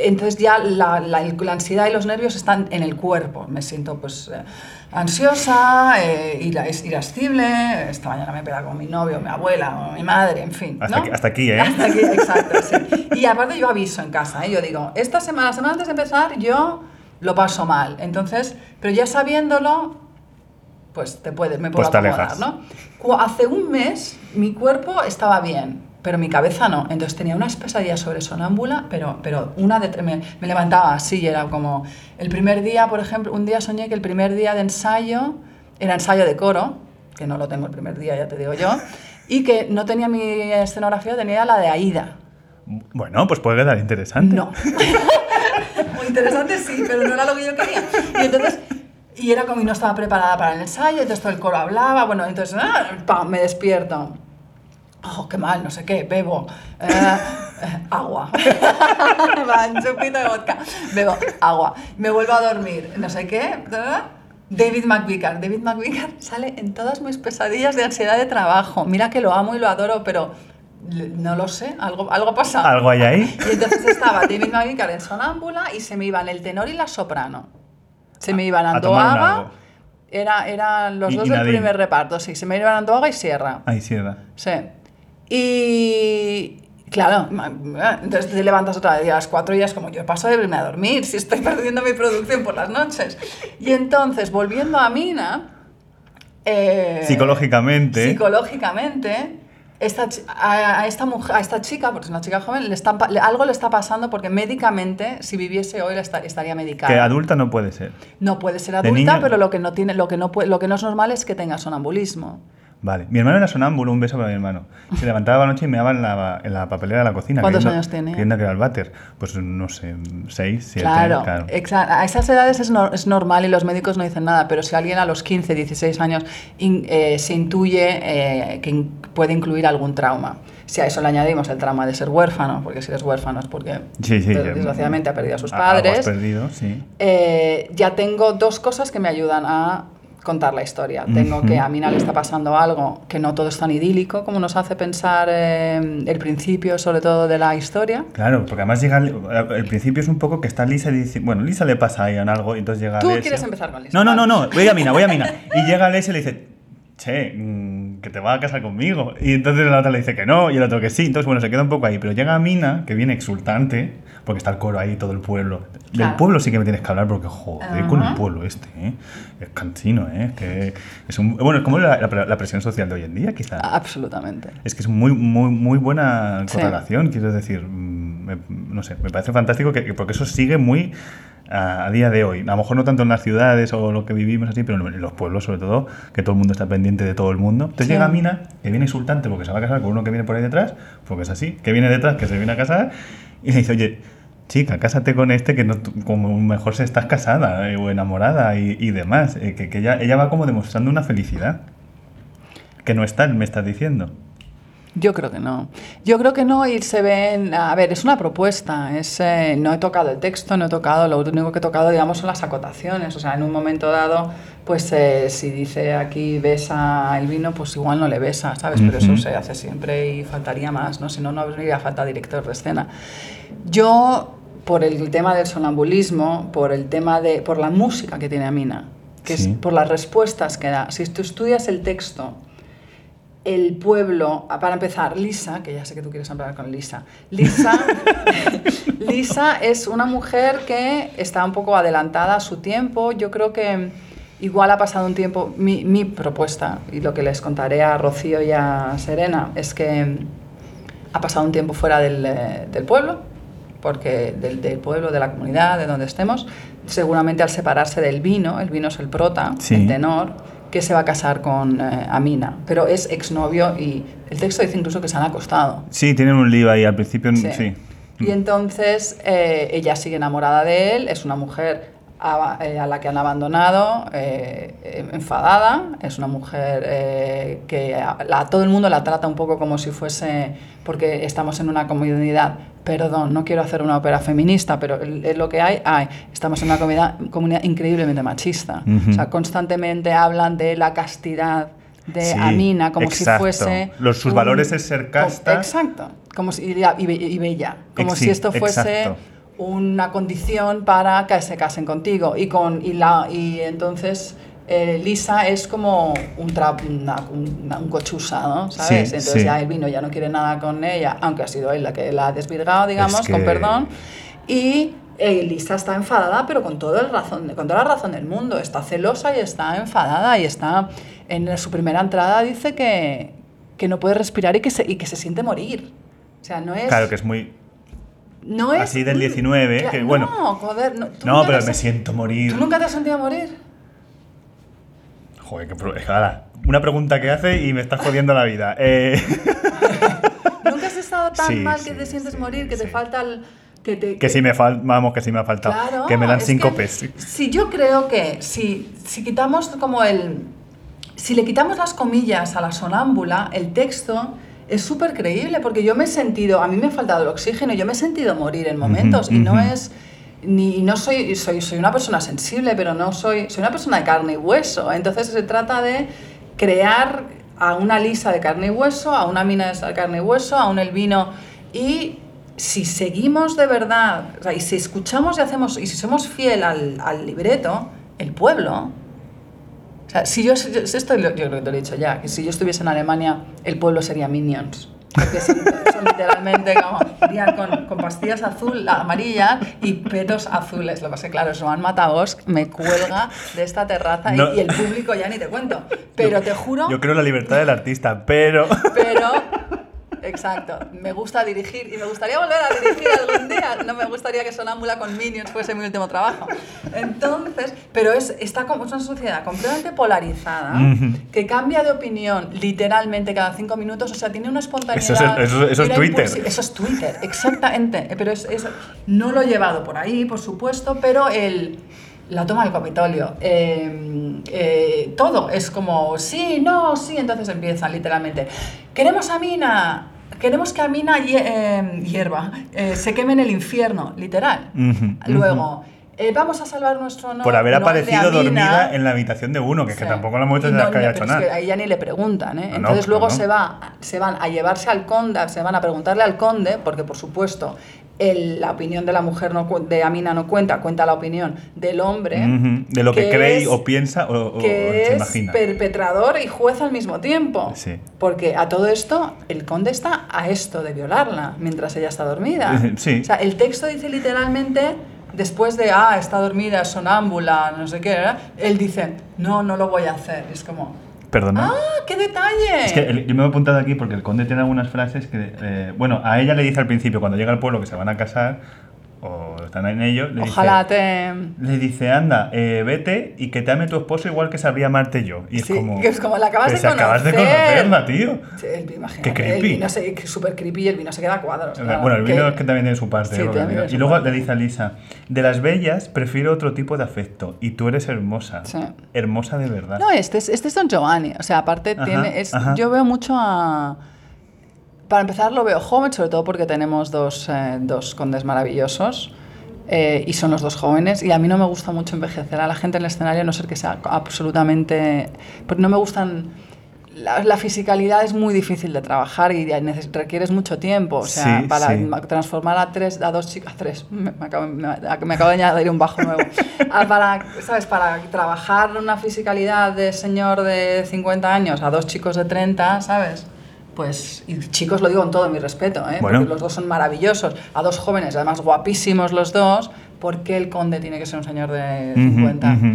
entonces ya la, la- la ansiedad y los nervios están en el cuerpo. Me siento pues eh, ansiosa, eh, es irascible. Esta mañana me he pegado con mi novio, mi abuela, o mi madre, en fin. Hasta ¿no? aquí- hasta aquí, ¿eh? Hasta aquí, exacto, sí. Y aparte yo aviso en casa, ¿eh? yo digo, esta semana, la semana antes de empezar yo lo paso mal. Entonces, pero ya sabiéndolo, pues te puede, me puedo Pues acomodar. ¿no? Hace un mes mi cuerpo estaba bien, pero mi cabeza no. Entonces tenía unas pesadillas sobre sonámbula, pero, pero una de, me, me levantaba así y era como... El primer día, por ejemplo, un día soñé que el primer día de ensayo era ensayo de coro, que no lo tengo el primer día, ya te digo yo, y que no tenía mi escenografía, tenía la de Aida. Bueno, pues puede quedar interesante. No. Muy interesante, sí, pero no era lo que yo quería. Y entonces, y era como y no estaba preparada para el ensayo, entonces todo el coro hablaba, bueno, entonces, ah, pam, me despierto. Oh, qué mal, no sé qué, bebo. eh, eh, agua. Va, un chupito de vodka. Bebo agua. Me vuelvo a dormir, no sé qué. David McVicar. David McVicar sale en todas mis pesadillas de ansiedad de trabajo. Mira que lo amo y lo adoro, pero no lo sé, algo, algo pasa. ¿Algo hay ahí? Y entonces estaba David McVicar en sonámbula y se me iban el tenor y la soprano. Se me iban a tomar un Antoaga. algo. Era, eran los Y- dos y del primer reparto, sí. Se me iban Antoaga y Sierra. Ahí cierra. Sí. Y claro, entonces te levantas otra vez y a las cuatro ya es como yo paso de irme a dormir si estoy perdiendo mi producción por las noches. Y entonces, volviendo a Mina, eh, Psicológicamente. psicológicamente, esta, a, a esta mujer, a esta chica, porque es una chica joven, le está le- algo le está pasando porque médicamente, si viviese hoy, estaría medicada. que adulta no puede ser. No puede ser adulta, niña- pero lo que no tiene, lo que no lo que no es normal es que tenga sonambulismo. Vale. Mi hermano era sonámbulo, un beso para mi hermano. Se levantaba a la noche y me daba en la, en la papelera de la cocina. ¿Cuántos creyendo- años tenía? Creyendo que era el váter. Pues no sé, seis, siete. Claro, claro. a esas edades es, nor- es normal y los médicos no dicen nada, pero si alguien a los 15, 16 años in- eh, se intuye eh, que in- puede incluir algún trauma. Si a eso le añadimos el trauma de ser huérfano, porque si eres huérfano es porque Sí, sí. que- desgraciadamente ha perdido a sus algo has padres, perdido, sí. eh, ya tengo dos cosas que me ayudan a contar la historia. Tengo que a Mina le está pasando algo que no todo es tan idílico como nos hace pensar eh, el principio, sobre todo de la historia. Claro, porque además llega. El principio es un poco que está Lisa y dice. Bueno, Lisa le pasa ahí en algo y entonces llega Tú quieres empezar con Lisa, No, no, no, no. Voy a Mina, voy a Mina. Y llega Alessia y le dice. Che, mm, que te vas a casar conmigo. Y entonces la otra le dice que no y el otro que sí. Entonces, bueno, se queda un poco ahí. Pero llega Mina, que viene exultante, porque está el coro ahí, todo el pueblo. Del Claro. pueblo sí que me tienes que hablar porque, joder, con el pueblo este, ¿eh? Es cansino, ¿eh? Que es un, bueno, es como la, la- la presión social de hoy en día, quizá. Absolutamente. Es que es muy, muy, muy buena Sí. correlación, quiero decir, mm, me- no sé, me parece fantástico que, que- porque eso sigue muy a, a día de hoy. A lo mejor no tanto en las ciudades o lo que vivimos así, pero en los pueblos sobre todo, que todo el mundo está pendiente de todo el mundo. Entonces Sí. llega Mina, que viene insultante porque se va a casar con uno que viene por ahí detrás, porque es así, que viene detrás, que se viene a casar, y le dice, oye, chica, cásate con este que no, como mejor se estás casada eh, o enamorada y, y demás. eh, que que ella, ella va como demostrando una felicidad. Que no está, me estás diciendo. Yo creo que no. Yo creo que no y se ven... A ver, es una propuesta. Es, eh, no he tocado el texto, no he tocado... Lo único que he tocado, digamos, son las acotaciones. O sea, en un momento dado, pues eh, si dice aquí besa el vino, pues igual no le besa, ¿sabes? Pero eso se hace siempre y faltaría más, ¿no? Si no, no habría falta director de escena. Yo, por el tema del sonambulismo, por el tema de... por la música que tiene Amina, que Sí. es por las respuestas que da. Si tú estudias el texto el pueblo, ah, para empezar, Lisa, que ya sé que tú quieres hablar con Lisa, Lisa, Lisa es una mujer que está un poco adelantada a su tiempo, yo creo que igual ha pasado un tiempo, mi, mi propuesta y lo que les contaré a Rocío y a Serena es que ha pasado un tiempo fuera del, eh, del pueblo, porque del, del pueblo, de la comunidad, de donde estemos, seguramente al separarse del vino, el vino es el prota, Sí. el tenor, que se va a casar con eh, Amina, pero es exnovio y el texto dice incluso que se han acostado. Sí, tienen un lío ahí al principio, sí. Sí. Y entonces eh, ella sigue enamorada de él, es una mujer a, eh, a la que han abandonado, eh, enfadada, es una mujer eh, que a, la- todo el mundo la trata un poco como si fuese, porque estamos en una comunidad, perdón, no quiero hacer una ópera feminista, pero es lo que hay, hay, estamos en una comunidad, comunidad increíblemente machista, o sea, constantemente hablan de la castidad de Sí, Amina como exacto. si fuese Los- sus valores es ser casta. exacto como si y, y be- y bella como si esto fuese exacto. Una condición para que se casen contigo y con y la y entonces eh, Lisa es como un tra una- una- un cochusa, ¿no? ¿Sabes? Sí, Entonces sí. ya el vino ya no quiere nada con ella, aunque ha sido él la que la ha desvirgado, digamos, que- con perdón. Y eh, Lisa está enfadada, pero con, todo el razón, con toda la razón del mundo. Está celosa y está enfadada y está... En su primera entrada dice que, que no puede respirar y que, se, y que se siente morir. O sea, no es... Claro que es muy... no es así del 19, Cla- que bueno. No, joder. No, ¿tú No, nunca pero me siento morir. ¿Tú nunca te has sentido morir? Joder, que, ahora, una pregunta que hace y me estás jodiendo la vida. Eh, ¿Nunca has estado tan Sí, mal sí, que te sientes sí, morir, que te sí. falta el... Que, te, que si me falta, vamos, que si me ha faltado. Claro, que me dan es síncopes. que Si yo creo que si, si quitamos como el... Si le quitamos las comillas a la sonámbula, el texto es súper creíble, porque yo me he sentido, a mí me ha faltado el oxígeno, yo me he sentido morir en momentos, y no es... Ni, no soy, soy, soy una persona sensible, pero no soy, soy una persona de carne y hueso. Entonces se trata de crear a una lisa de carne y hueso, a una mina de carne y hueso, a un elvino. Y si seguimos de verdad, o sea, y si escuchamos y hacemos, y si somos fiel al, al libreto, el pueblo. O sea, si yo, yo- esto yo creo que te lo he dicho ya, que si yo estuviese en Alemania, el pueblo sería Minions. Porque son, literalmente como, con, con pastillas azul, amarillas y petos azules. Lo que pasa es que, claro, Joan Matabosc me cuelga de esta terraza y- No. y, el público ya ni te cuento. Pero te juro, Yo creo en la libertad del artista, pero. pero... Exacto, me gusta dirigir y me gustaría volver a dirigir algún día. No me gustaría que Sonámbula con Minions fuese mi último trabajo. Entonces, pero es, está como es una sociedad completamente polarizada que cambia de opinión literalmente cada cinco minutos. O sea, tiene una espontaneidad. Eso es el- eso- eso es y una Twitter. Eso es Twitter, exactamente. Pero es, es- no lo he llevado por ahí, por supuesto, pero el, la toma del Capitolio, eh, eh, todo es como sí, no, sí, entonces empiezan literalmente. Queremos a Mina, queremos que a Mina hie- eh, hierva, eh, se queme en el infierno, literal. Luego, eh, vamos a salvar nuestro honor. por haber aparecido dormida en la habitación de uno, que es que tampoco la hecho no, que haya hecho pero es que nada. ahí ya ni le preguntan, ¿eh? No, Entonces luego se, va, se van a llevarse al conde, se van a preguntarle al conde, porque por supuesto el- la opinión de la mujer no, de Amina no cuenta, cuenta la opinión del hombre. De lo que, cree es- o piensa o, o- que se es imagina. perpetrador y juez al mismo tiempo. Sí. Porque a todo esto, el conde está a esto de violarla mientras ella está dormida. Sí. O sea, el texto dice literalmente, después de, ah, está dormida, sonámbula, no sé qué, ¿verdad? él dice, no, no lo voy a hacer. Es como, Perdona. ¡ah, qué detalle! Es que el- yo me he apuntado aquí porque el conde tiene algunas frases que, eh, bueno, a ella le dice al principio, cuando llega al pueblo que se van a casar, o están en ello, le Ojalá dice, te... le dice, anda, eh, vete y que te ame tu esposo igual que sabría amarte yo. Y es Sí, como... que es como, la acabas "Pero de si acabas de conocer". conocerla, tío. Sí, Qué creepy. El vino se, súper creepy y el vino se queda claro, bueno, el vino que- es que también tiene su parte. Y su luego parte. le dice a Lisa, de las bellas prefiero otro tipo de afecto y tú eres hermosa. Sí. Hermosa de verdad. No, este es, este es Don Giovanni. O sea, aparte Ajá, tiene. es- ajá. yo veo mucho a. Para empezar, lo veo joven, sobre todo porque tenemos dos, eh, dos condes maravillosos. eh, y son los dos jóvenes. Y a mí no me gusta mucho envejecer a la gente en el escenario, a no ser que sea absolutamente. Porque no me gustan. La, la fisicalidad es muy difícil de trabajar y requieres mucho tiempo. O sea, Sí, para sí. ma- transformar a tres, a dos chicas, tres, me, me acabo, me- me acabo de añadir un bajo nuevo. Ah, para, ¿sabes? Para trabajar una fisicalidad de señor de 50 años a dos chicos de 30, ¿sabes? Pues, y chicos lo digo con todo mi respeto, ¿eh? Bueno. Porque los dos son maravillosos. A dos jóvenes, además guapísimos los dos, ¿por qué el conde tiene que ser un señor de Ujú, 50? ujú.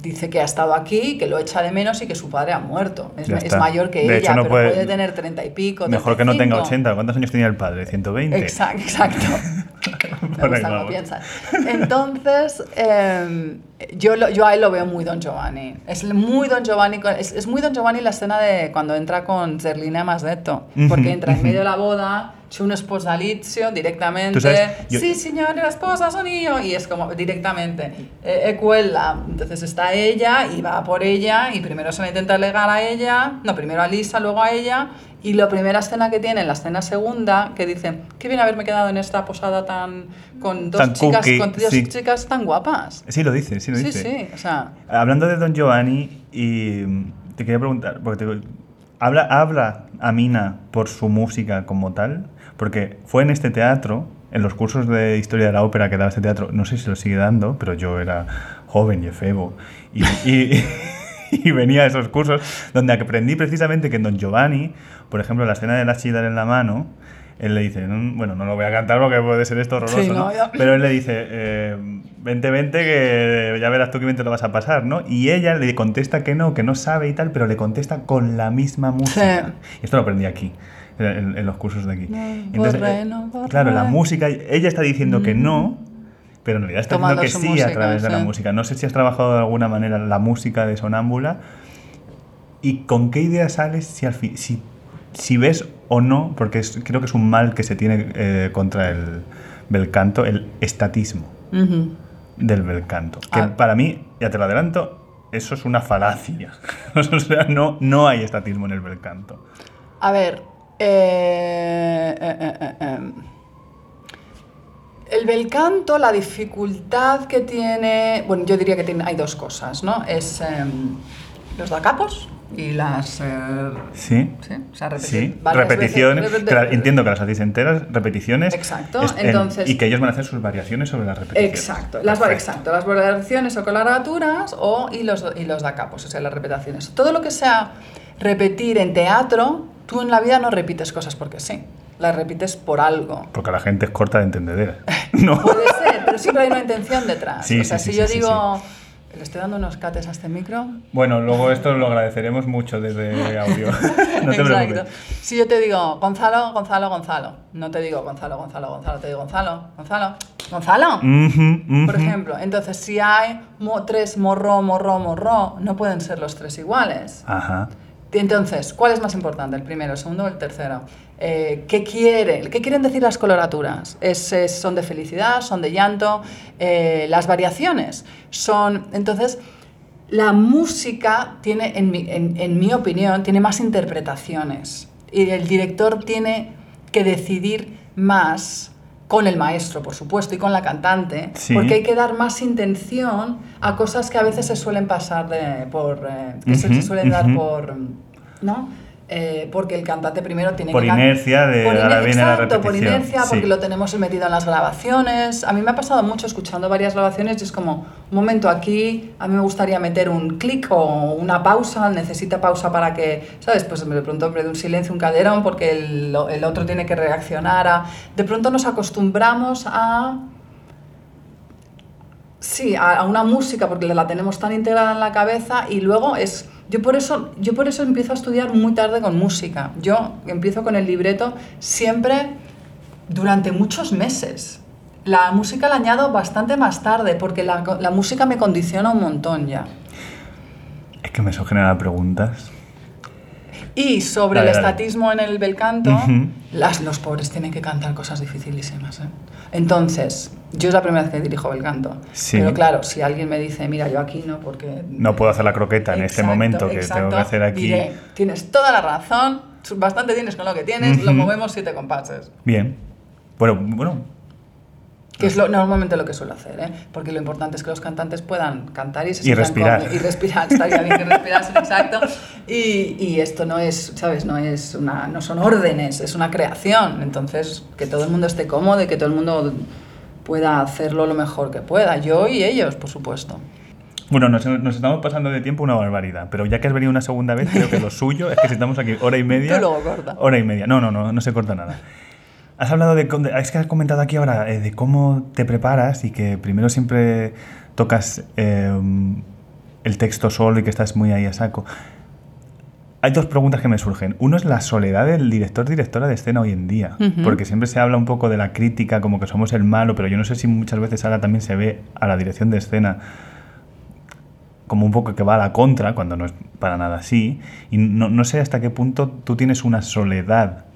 Dice que ha estado aquí, que lo echa de menos y que su padre ha muerto. Es, mayor que De ella, hecho, no pero puede- puede, tener 30 y pico. Mejor que no tenga 35. 80. ¿Cuántos años tenía el padre? ¿120? Exacto, exacto. Me ahí gusta cómo piensas. Entonces, eh, yo, lo- yo a él lo veo muy Don Giovanni. Es muy Don Giovanni. Es, es muy Don Giovanni la escena de cuando entra con Zerlina Masdetto. Porque entra en medio de la boda, c'è un sposalizio directamente. Tú sabes, yo- Sí, signore, la sposa sono io. Y es como directamente. Eh, è quella. Entonces está ella y va por ella. Y primero se la intenta legar a ella. No, primero a Lisa, luego a ella. Y la primera escena que tiene, la escena segunda, que dice, qué bien haberme quedado en esta posada tan con dos Tan chicas, cookie, con dos sí. chicas tan guapas. Sí, lo dice, sí lo Sí, dice. sí, o sea, Hablando de Don Giovanni, y mm, te quería preguntar, porque te- ¿habla, ¿habla a Mina por su música como tal? Porque fue en este teatro, en los cursos de historia de la ópera que daba este teatro, no sé si lo sigue dando, pero yo era joven y efebo, y, y- y venía a esos cursos donde aprendí precisamente que en Don Giovanni, por ejemplo, la escena de la chidar en la mano, él le dice, "Mm, bueno, no lo voy a cantar porque puede ser esto horroroso, Sí, ¿no? no, pero él le dice, eh, vente, vente, que ya verás tú que bien te lo vas a pasar, ¿no? Y ella le contesta que no, que no sabe y tal, pero le contesta con la misma música. Sí. Y esto lo aprendí aquí, en, en los cursos de aquí. No, Entonces, borré, eh, borré. Claro, la música, ella está diciendo que no, pero en realidad está Tomando diciendo que sí a música, través de la sí. música. No sé si has trabajado de alguna manera la música de Sonámbula, ¿Y con qué idea sales si, al si, si ves o no, porque es- creo que es un mal que se tiene eh, contra el bel canto, el estatismo del bel canto? Que Ah. para mí, ya te lo adelanto, eso es una falacia. o sea, no, no hay estatismo en el bel canto. A ver, eh, eh, eh, eh, eh. el bel canto, la dificultad que tiene, bueno, yo diría que tiene, hay dos cosas, ¿no? Es em, los da capos y las, eh, ¿Sí? sí, o sea, Sí, repeticiones. veces- que la- entiendo que las hacéis enteras, repeticiones. Exacto, es- en- entonces- y que ellos van a hacer sus variaciones sobre las repeticiones. Exacto, las, exacto, las variaciones o coloraturas o, y, los, y los da capos, o sea, las repeticiones. Todo lo que sea repetir en teatro, tú en la vida no repites cosas porque sí, las repites por algo. Porque la gente es corta de entendedera. no. Puede ser, pero siempre hay una intención detrás. Sí, o sea, sí, sí, si yo digo, le estoy dando unos cates a este micro. Bueno, luego esto lo agradeceremos mucho desde audio. no te Exacto. preocupes. Si yo te digo Gonzalo, Gonzalo, Gonzalo, no te digo Gonzalo, Gonzalo, Gonzalo, te digo Gonzalo, Gonzalo, Gonzalo. Por ejemplo, entonces si hay mo- tres morro, morro, morro, no pueden ser los tres iguales. Ajá. Entonces, ¿cuál es más importante? ¿El primero, el segundo o el tercero? Eh, ¿qué, quiere, ¿Qué quieren decir las coloraturas? Es, es- ¿Son de felicidad? ¿Son de llanto? Eh, las variaciones son... Entonces, la música tiene, en mi, en- en mi opinión, tiene más interpretaciones. Y el director tiene que decidir más con el maestro, por supuesto, y con la cantante, Sí. porque hay que dar más intención a cosas que a veces se suelen pasar de, por... eh, que se- se, Ujú, suelen dar ujú. por... ¿no? Eh, porque el cantante primero tiene Por que... inercia de por ahora iner- viene la exacto, por repetición, inercia, sí. porque lo tenemos metido en las grabaciones. A mí me ha pasado mucho escuchando varias grabaciones y es como, un momento aquí, a mí me gustaría meter un clic o una pausa, necesita pausa para que, ¿sabes? Pues de pronto de un silencio, un caderón, porque el, el otro tiene que reaccionar a... De pronto nos acostumbramos a... Sí, a una música porque la tenemos tan integrada en la cabeza y luego es... Yo por, eso, yo por eso empiezo a estudiar muy tarde con música. Yo empiezo con el libreto siempre durante muchos meses. La música la añado bastante más tarde porque la, la música me condiciona un montón ya. Es que eso genera preguntas. Y sobre Dale, el dale. estatismo en el bel canto, las, los pobres tienen que cantar cosas dificilísimas. ¿eh? Entonces, yo es la primera vez que dirijo bel canto. Sí. Pero claro, si alguien me dice, mira, yo aquí no, porque... No puedo hacer la croqueta en este momento que exacto, tengo que hacer aquí. diré, tienes toda la razón, bastante tienes con lo que tienes, lo Ujú. movemos siete compases. Bien. Bueno, bueno. Que es lo, normalmente lo que suelo hacer, ¿eh? porque lo importante es que los cantantes puedan cantar y se Y respirar. cómodos. Y respirar, estaría bien que respirasen, exacto. Y, y esto no es, ¿sabes? No, es una, no son órdenes, es una creación. Entonces, que todo el mundo esté cómodo y que todo el mundo pueda hacerlo lo mejor que pueda. Yo y ellos, por supuesto. Bueno, nos, nos estamos pasando de tiempo una barbaridad, pero ya que has venido una segunda vez, creo que lo suyo es que si estamos aquí hora y media. Tú luego corta. Hora y media. No, no, no, no se corta nada. Has hablado de, es que has comentado aquí ahora eh, de cómo te preparas y que primero siempre tocas eh, el texto solo y que estás muy ahí a saco. Hay dos preguntas que me surgen. Uno es la soledad del director-directora de escena hoy en día, porque siempre se habla un poco de la crítica, como que somos el malo, pero yo no sé si muchas veces ahora también se ve a la dirección de escena como un poco que va a la contra, cuando no es para nada así, y no, no sé hasta qué punto tú tienes una soledad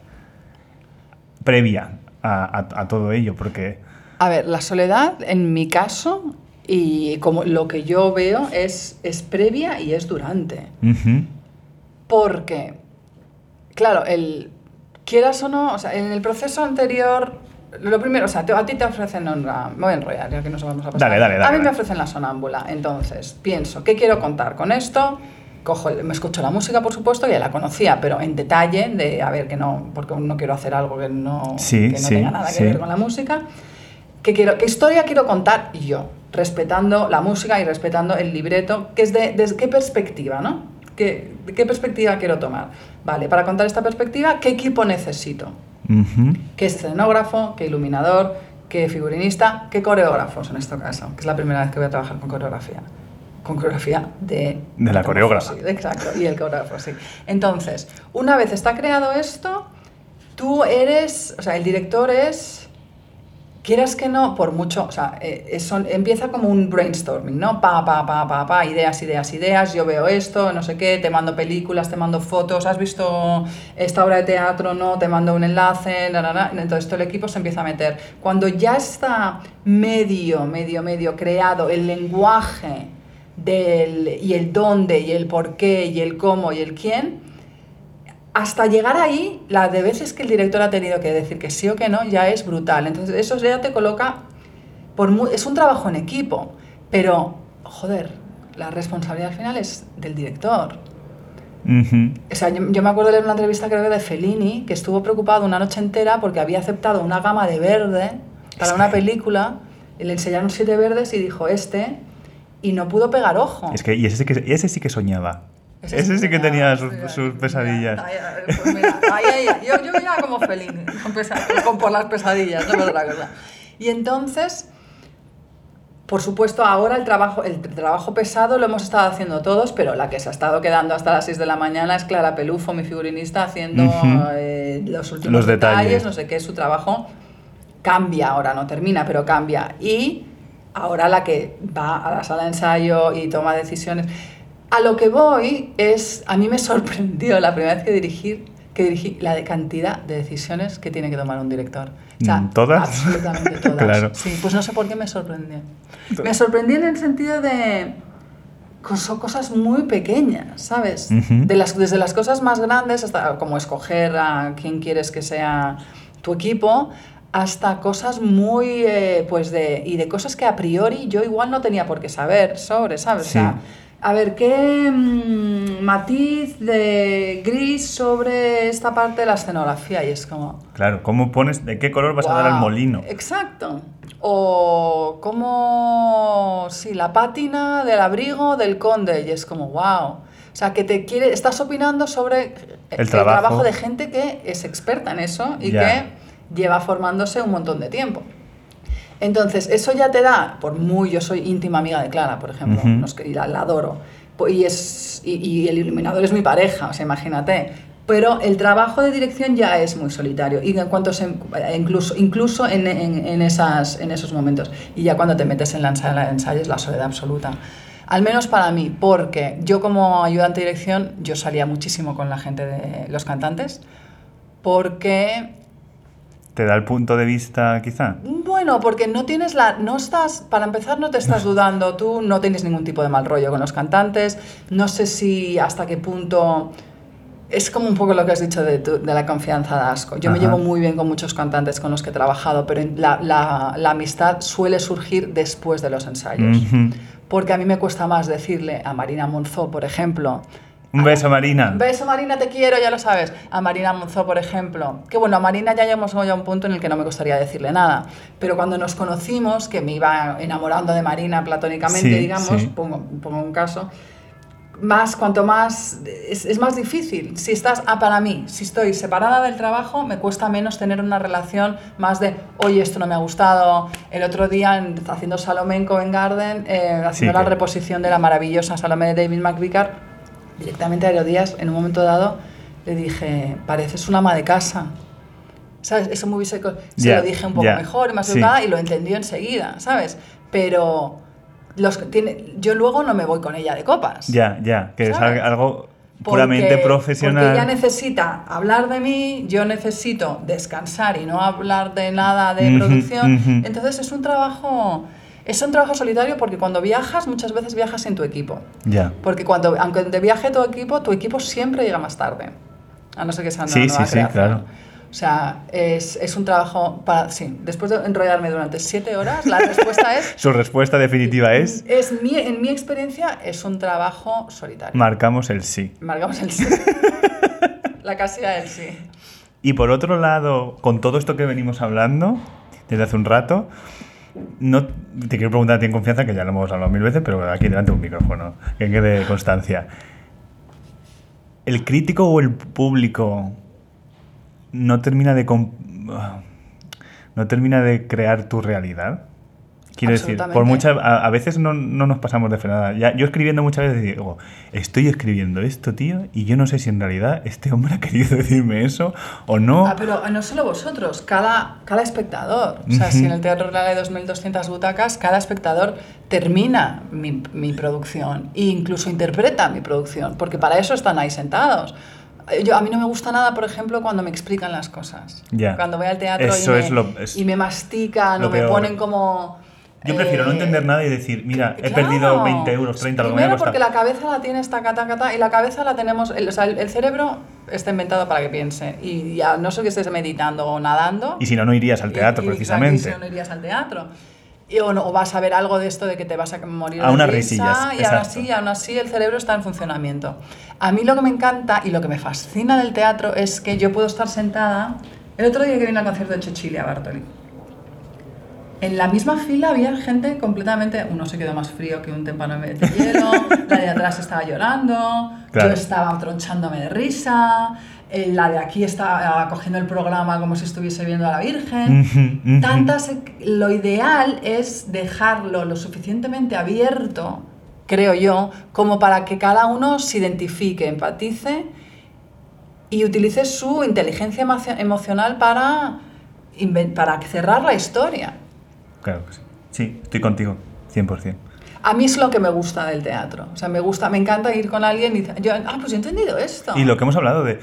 previa a, a- a todo ello, porque... A ver, la soledad, en mi caso, y como lo que yo veo, es, es previa y es durante. Porque, claro, el, quieras o no, o sea, en el proceso anterior, lo primero, o sea, te- a ti te ofrecen una, me voy a enrollar, ya que nos vamos a pasar. Dale, dale, dale, A mí me ofrecen la sonámbula, entonces pienso, ¿qué quiero contar con esto? Cojo, me escucho la música, por supuesto, ya la conocía, pero en detalle, de a ver que no, porque no quiero hacer algo que no, Sí, que no sí, tenga nada que sí. ver con la música. ¿Qué, quiero, ¿Qué historia quiero contar yo? Respetando la música y respetando el libreto, que es de, desde qué perspectiva, ¿no? ¿Qué, de ¿Qué perspectiva quiero tomar? Vale, para contar esta perspectiva, ¿qué equipo necesito? ujú. ¿Qué escenógrafo? ¿Qué iluminador? ¿Qué figurinista? ¿Qué coreógrafos en este caso? Que es la primera vez que voy a trabajar con coreografía. Con coreografía de... De la coreógrafa. Sí, exacto, y el coreógrafo, sí. Entonces, una vez está creado esto, tú eres, o sea, el director es quieras que no, por mucho, o sea, eh, eso empieza como un brainstorming, ¿no? Pa, pa, pa, pa, pa, ideas, ideas, ideas, yo veo esto, no sé qué, te mando películas, te mando fotos, has visto esta obra de teatro, no, te mando un enlace, na, na, na. entonces todo el equipo se empieza a meter. Cuando ya está medio, medio, medio creado el lenguaje del, y el dónde, y el por qué, y el cómo, y el quién, hasta llegar ahí, la de veces que el director ha tenido que decir que sí o que no, ya es brutal. Entonces, eso ya te coloca. Por es un trabajo en equipo, pero, joder, la responsabilidad al final es del director. Ujú. O sea, yo, yo me acuerdo de leer una entrevista, creo que de Fellini, que estuvo preocupado una noche entera porque había aceptado una gama de verde para una película. y Le enseñaron siete verdes y dijo este, y no pudo pegar ojo. Es que, y ese sí que, ese sí que soñaba. Ese, sí que tenía sus, mira, sus mira, pesadillas. ay, pues mira, yo, yo ya como Fellini, con pesa- con- por las pesadillas, no otra cosa. Y entonces, por supuesto, ahora el trabajo, el trabajo pesado lo hemos estado haciendo todos, pero la que se ha estado quedando hasta las 6 de la mañana es Clara Pelufo, mi figurinista, haciendo Ujú. eh, los últimos Los detalles, detalles. no sé qué, su trabajo cambia ahora, no termina, pero cambia. Y ahora la que va a la sala de ensayo y toma decisiones. A lo que voy es, a mí me sorprendió la primera vez que dirigí, que dirigí la de cantidad de decisiones que tiene que tomar un director. O sea, Mm, ¿todas? Absolutamente todas. Claro. Sí, pues no sé por qué me sorprendió. Me sorprendió en el sentido de co- son cosas muy pequeñas, ¿sabes? De las, desde las cosas más grandes, hasta como escoger a quién quieres que sea tu equipo, hasta cosas muy, eh, pues de, y de cosas que a priori yo igual no tenía por qué saber sobre, ¿sabes? O sea, Sí. a ver, ¿qué mm, matiz de gris sobre esta parte de la escenografía? Y es como... Claro, ¿cómo pones, de qué color vas a dar al molino? Exacto. O como, sí, la pátina del abrigo del conde, y es como, wow. O sea, que te quiere, estás opinando sobre El trabajo. de gente que es experta en eso y Ya. que lleva formándose un montón de tiempo. Entonces, eso ya te da, por muy, yo soy íntima amiga de Clara, por ejemplo, Ujú. nos- y la, la adoro, Po- y, es, y, y el iluminador es mi pareja, o sea, imagínate. Pero el trabajo de dirección ya es muy solitario, y en cuanto se, incluso, incluso en, en- en esas, en esos momentos. Y ya cuando te metes en la sala de ensayo es la soledad absoluta. Al menos para mí, porque yo como ayudante de dirección, yo salía muchísimo con la gente de los cantantes, porque ¿Te da el punto de vista, quizá? bueno, porque no tienes la. No estás. Para empezar, no te estás dudando. Tú no tienes ningún tipo de mal rollo con los cantantes. No sé si hasta qué punto. Es como un poco lo que has dicho de, tu- de la confianza de asco. Yo me Ajá. llevo muy bien con muchos cantantes con los que he trabajado, pero la, la- la amistad suele surgir después de los ensayos. Ujú. Porque a mí me cuesta más decirle a Marina Monzó, por ejemplo, Un beso, Marina. un beso, Marina, te quiero, ya lo sabes. A Marina Monzó, por ejemplo. Que bueno, a Marina ya llegamos a un punto en el que no me gustaría decirle nada. Pero cuando nos conocimos, que me iba enamorando de Marina platónicamente, Sí, digamos, sí. pongo, pongo un caso, más, cuanto más, es, es más difícil. Si estás, ah, para mí, si estoy separada del trabajo, me cuesta menos tener una relación más de, oye, esto no me ha gustado. El otro día, en- haciendo Salomé en Covent Garden, eh, haciendo Sí, la reposición de la maravillosa Salomé de David McVicar, directamente a Herodías, en un momento dado, le dije, pareces una ama de casa. ¿Sabes? Eso me hubiese... Se lo dije un poco mejor más sí. educada y lo entendió enseguida, ¿sabes? Pero los tiene, yo luego no me voy con ella de copas. Ya, ya, que es ¿Sabes? algo Porque- puramente profesional. Porque ella necesita hablar de mí, yo necesito descansar y no hablar de nada de producción. Entonces es un trabajo... Es un trabajo solitario porque cuando viajas, muchas veces viajas sin tu equipo. Ya. Porque cuando, aunque te viaje tu equipo, tu equipo siempre llega más tarde. A no ser que sea una Sí, nueva sí, sí, claro. O sea, es, es un trabajo para... Sí, después de enrollarme durante siete horas, la respuesta es... Su respuesta definitiva es: es mi, en mi experiencia, es un trabajo solitario. marcamos el sí. Marcamos el sí. la casilla del sí. Y por otro lado, con todo esto que venimos hablando desde hace un rato, no te quiero preguntar a ti en confianza, que ya lo hemos hablado mil veces, pero aquí delante de un micrófono, que quede constancia. ¿El crítico o el público no termina de no termina de crear tu realidad? Quiero decir, por muchas, a, a veces no, no nos pasamos de frenada. Ya, yo escribiendo muchas veces digo, estoy escribiendo esto, tío, y yo no sé si en realidad este hombre ha querido decirme eso o no. Ah, pero no solo vosotros, cada, cada espectador. O sea, si en el Teatro Real hay 2.200 butacas, cada espectador termina mi, mi producción e incluso interpreta mi producción, porque para eso están ahí sentados. Eh, Yo, a mí no me gusta nada, por ejemplo, cuando me explican las cosas. Ya. Cuando voy al teatro y, me, lo- y me mastican o me ponen como... Yo prefiero no eh, entender nada y decir, mira, he Claro. perdido 20 euros, 30, lo que me Primero porque la cabeza la tiene esta cata cata y la cabeza la tenemos, el, o sea, el, el cerebro está inventado para que piense y ya no sé que estés meditando o nadando. Y si no, no irías al teatro, y- precisamente. y si no, no irías al teatro. Y, o, no- o vas a ver algo de esto de que te vas a morir A de unas risillas, y aún así, aún así el cerebro está en funcionamiento. A mí lo que me encanta y lo que me fascina del teatro es que yo puedo estar sentada. El otro día que vine al concierto de Cecilia Bartoli, en la misma fila había gente completamente. Uno se quedó más frío que un témpano de hielo, la de atrás estaba llorando, Claro. yo estaba tronchándome de risa, eh, la de aquí estaba cogiendo el programa como si estuviese viendo a la Virgen. Tantas, lo ideal es dejarlo lo suficientemente abierto, creo yo, como para que cada uno se identifique, empatice y utilice su inteligencia emocio- emocional para, para cerrar la historia. Claro que sí. Sí, estoy contigo, 100%. A mí es lo que me gusta del teatro. O sea, me gusta, me encanta ir con alguien y yo, ah, pues yo he entendido esto. Y lo que hemos hablado de,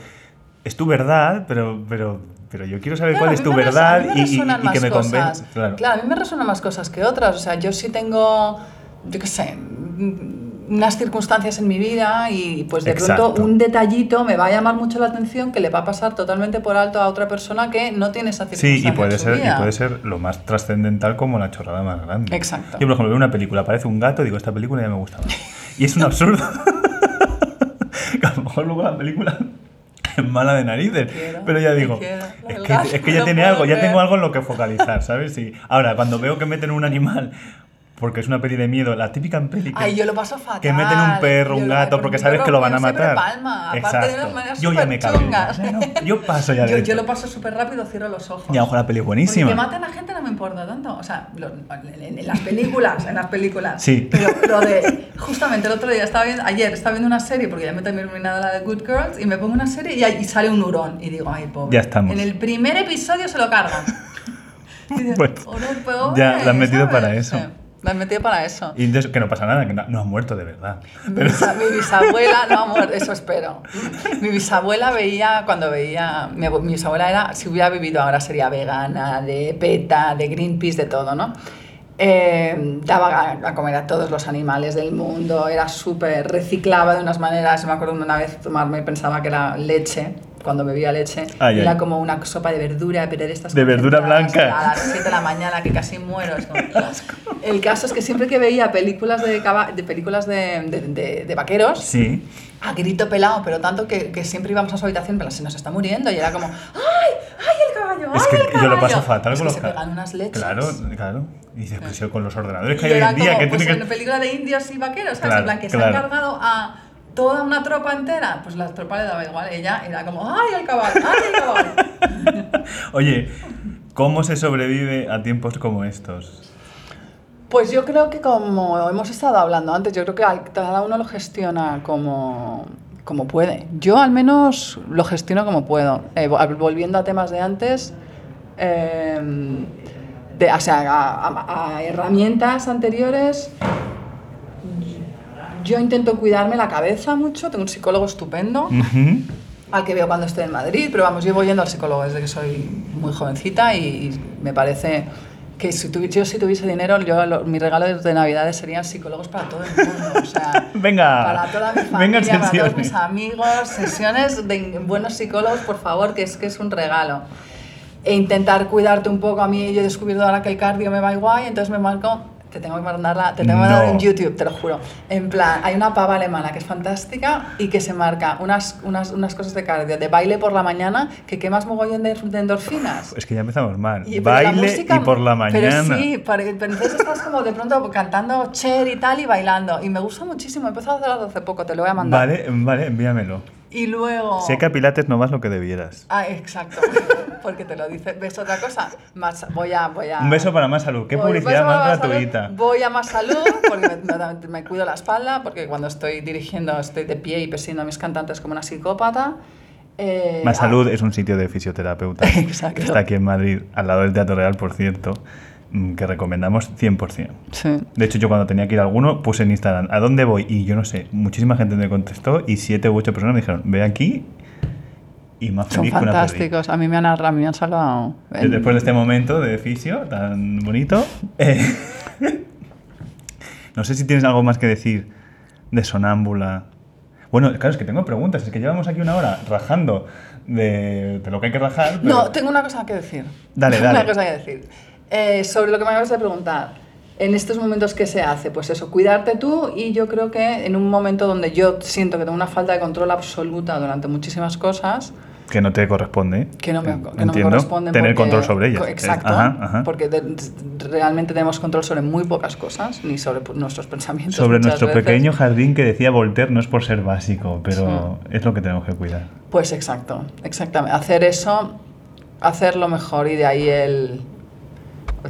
es tu verdad, pero, pero, pero yo quiero saber Claro, cuál es tu verdad y- y, resuenan y que me convence. Claro. Claro, a mí me resuenan más cosas que otras. O sea, yo sí tengo, yo qué sé, unas circunstancias en mi vida y pues de Exacto. pronto un detallito me va a llamar mucho la atención que le va a pasar totalmente por alto a otra persona que no tiene esa circunstancia Sí, y puede, en su ser, y puede ser lo más trascendental como la chorrada más grande. Exacto. Yo, por ejemplo, veo una película, aparece un gato y digo, esta película ya me gusta más. Y es un absurdo. que a lo mejor luego la película es mala de narices. quiero, pero ya digo, quiero. es que, es que ya no tiene algo, ya tengo algo en lo que focalizar, ¿sabes? Sí. Ahora, cuando veo que meten un animal, porque es una peli de miedo, la típica peli que- Ay, yo lo paso fatal. que meten un perro, Yo un gato, porque sabes que lo van a matar. palma, de maneras Yo ya me cabreo. superchungas. No, yo paso ya de Yo, esto. yo lo paso súper rápido, cierro los ojos. Y a lo mejor la peli es Porque buenísima. que maten a gente no me importa tanto. O sea, lo- en, en las películas, en las películas. Sí. Pero lo de. Justamente el otro día estaba viendo, ayer estaba viendo una serie, porque ya me he terminado la de Good Girls, y me pongo una serie y, sale un hurón. Y digo, ay, pobre. Ya estamos. En el primer episodio se lo cargan. Y dices, Bueno, "Pobre, pobre", ya, la han metido ¿sabes? para eso. Sí, la han metido para eso. Y entonces, que no pasa nada, que no, no ha muerto de verdad. Mi, bisa- mi bisabuela, no amor, eso espero. Mi bisabuela veía, cuando veía, mi, mi bisabuela era, si hubiera vivido ahora sería vegana, de PETA, de Greenpeace, de todo, ¿no? Eh, daba a, a comer a todos los animales del mundo, era súper, reciclaba de unas maneras, me acuerdo una vez tomarme, pensaba que era leche, cuando bebía leche, Ay, era ay. como una sopa de verdura, pero de estas De verdura blanca. A las 7 de la mañana, que casi muero. es el caso es que siempre que veía películas de, de películas de, de- de- vaqueros, Sí. a grito pelado, pero tanto que, que siempre íbamos a su habitación, pero se nos está muriendo. Y era como, ¡ay! ¡ay, el caballo! Es ¡ay, que el caballo! yo lo paso fatal Es con que los se pegan unas leches. Claro, claro. Y dices, pues yo con los ordenadores que Y hay hoy en día, como, que pues tiene en que. película de indios y vaqueros, ¿sabes? Claro, en plan, que claro. se han cargado a toda una tropa entera. Pues la tropa le daba igual. Ella era como, ¡ay, el caballo! ¡ay, el caballo! Oye, ¿cómo se sobrevive a tiempos como estos? Pues yo creo que como hemos estado hablando antes, yo creo que cada uno lo gestiona como, como puede. Yo al menos lo gestiono como puedo. Eh, vol- volviendo a temas de antes, eh, de, o sea, a, a- a herramientas anteriores, yo intento cuidarme la cabeza mucho, tengo un psicólogo estupendo al que veo cuando estoy en Madrid, pero vamos, llevo yendo al psicólogo desde que soy muy jovencita y, me parece que si yo si tuviese dinero, yo, lo- mi regalo de Navidades serían psicólogos para todo el mundo. O sea, Venga, para toda mi venga, familia, para todos mis amigos, sesiones de buenos psicólogos, por favor, que es que es un regalo. E intentar cuidarte un poco. A mí yo he descubierto ahora que el cardio me va igual y entonces me marco... Te tengo que mandarla, te tengo que mandar No. en YouTube, te lo juro. En plan, hay una pava alemana que es fantástica y que se marca unas, unas, unas cosas de cardio, de baile por la mañana, que quemas mogollón de, de endorfinas. Es que ya empezamos mal. Y- Baile música- y por la mañana. Pero sí, pero, pero entonces estás como de pronto cantando Cher y tal y bailando. Y me gusta muchísimo. He empezado a hacerlo hace poco, te lo voy a mandar. Vale, vale, envíamelo. Y luego... Sé que a Pilates no vas lo que debieras. Ah, exacto. porque te lo dice. ¿Ves otra cosa? Más, voy a, voy a... Un beso para más salud. Qué Voy- publicidad más Más Salud. gratuita. Voy a más salud porque me, me- me cuido la espalda, porque cuando estoy dirigiendo estoy de pie y persiguiendo a mis cantantes como una psicópata. Eh, Más ah, Salud es un sitio de fisioterapeuta Exacto. que está aquí en Madrid, al lado del Teatro Real, por cierto, que recomendamos 100%. Sí. De hecho, yo cuando tenía que ir a alguno puse en Instagram, ¿a dónde voy? Y yo no sé, muchísima gente me contestó y siete u ocho personas me dijeron, ve aquí y más Son feliz fantásticos. A mí me han, a mí me han salvado. Después de este momento de fisio tan bonito, eh, no sé si tienes algo más que decir de sonámbula. Bueno, claro, es que tengo preguntas, es que llevamos aquí una hora rajando de, de lo que hay que rajar. pero- No, tengo una cosa que decir. Dale, Tengo dale. Una cosa que decir. Eh, sobre lo que me acabas de preguntar. En estos momentos, ¿qué se hace? Pues eso, cuidarte tú y yo creo que en un momento donde yo siento que tengo una falta de control absoluta durante muchísimas cosas, Que no te corresponde. que no me, Eh, que no me. Tener porque- control sobre ellas. Exacto. Ajá, ajá. Porque de- realmente tenemos control sobre muy pocas cosas, ni sobre nuestros pensamientos. Sobre nuestro veces. pequeño jardín que decía Voltaire no es por ser básico, pero es lo que tenemos que cuidar. Pues exacto, exactamente. Hacer eso, hacerlo mejor y de ahí el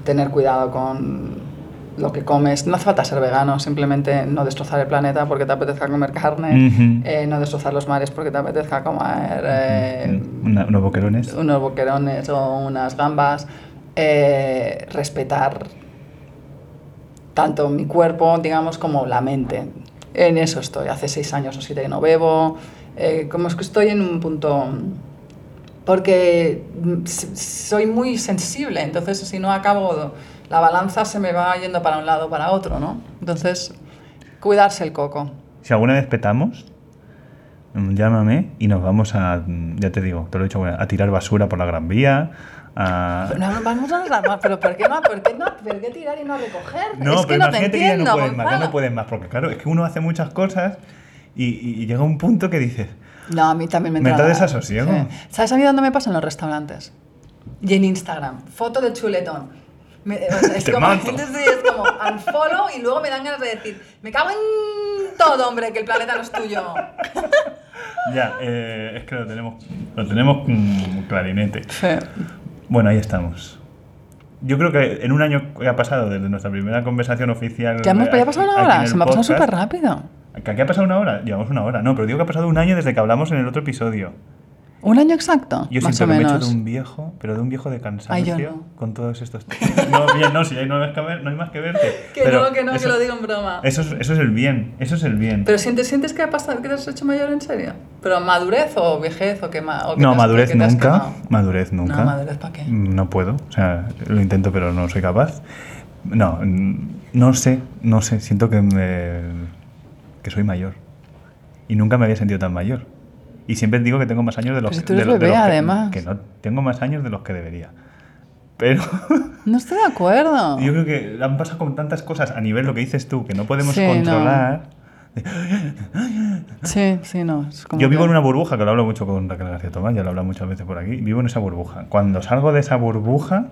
tener cuidado con lo que comes. No hace falta ser vegano, simplemente no destrozar el planeta porque te apetezca comer carne, eh, no destrozar los mares porque te apetezca comer eh, Una- unos boquerones. unos boquerones o unas gambas. eh, respetar tanto mi cuerpo, digamos, como la mente. En eso estoy. Hace seis años o siete que no bebo. Como es que estoy en un punto... Porque mm, soy muy sensible, entonces si no acabo, la balanza se me va yendo para un lado o para otro, ¿no? Entonces, cuidarse el coco. Si alguna vez petamos, mm, llámame y nos vamos a, mm, ya te digo, te lo he dicho, a tirar basura por la Gran Vía. A... No, vamos a las pero ¿por qué no? ¿Por qué no? ¿Por qué tirar y no recoger? No, es que pero no te imagínate que ya entiendo, no puedes más, ya no puedes más, porque claro, es que uno hace muchas cosas y- y llega un punto que dices, No, a mí también me Me entra da la- desasosiego. Sí. ¿Sabes a mí dónde me pasa? En los restaurantes. Y en Instagram. Foto de chuletón. Me- o sea, es, Te como, mato. entonces es como unfollow y luego me dan ganas de decir, me cago en todo, hombre, que el planeta no es tuyo. ya, eh, es que lo tenemos, lo tenemos mm, clarinete. Sí. Bueno, ahí estamos. Yo creo que en un año que ha pasado desde nuestra primera conversación oficial. Ya, hemos, ya ha pasado una hora, se me ha pasado súper rápido. ¿Que aquí ha pasado una hora? Llevamos una hora. No, pero digo que ha pasado un año desde que hablamos en el otro episodio. ¿Un año exacto? Yo más siento o que me he hecho menos. de un viejo, pero de un viejo de cansancio Ay, yo no. con todos estos No, bien, no, si ahí no hay, que ver- no hay más que verte. Que Pero no, que no, eso- que lo digo en broma. Eso es, eso es el bien, eso es el bien. Pero sientes, sientes que ha pasado, que te has hecho mayor en serio. ¿Pero madurez o vejez o qué más? no, madurez nunca. Madurez nunca. No, madurez para qué. No puedo, o sea, lo intento pero no soy capaz. No, no sé, no sé, siento que me, que soy mayor. Y nunca me había sentido tan mayor. Y siempre digo que tengo más años de los, tú eres de bebé, los que, además. que no tengo más años de los que debería. Pero No estoy de acuerdo. yo creo que han pasado con tantas cosas a nivel lo que dices tú que no podemos Sí, no. controlar. Sí, sí, no. es como Yo vivo que- en una burbuja, que lo hablo mucho con Raquel García Tomás, ya lo he hablado muchas veces por aquí. Vivo en esa burbuja. Cuando salgo de esa burbuja,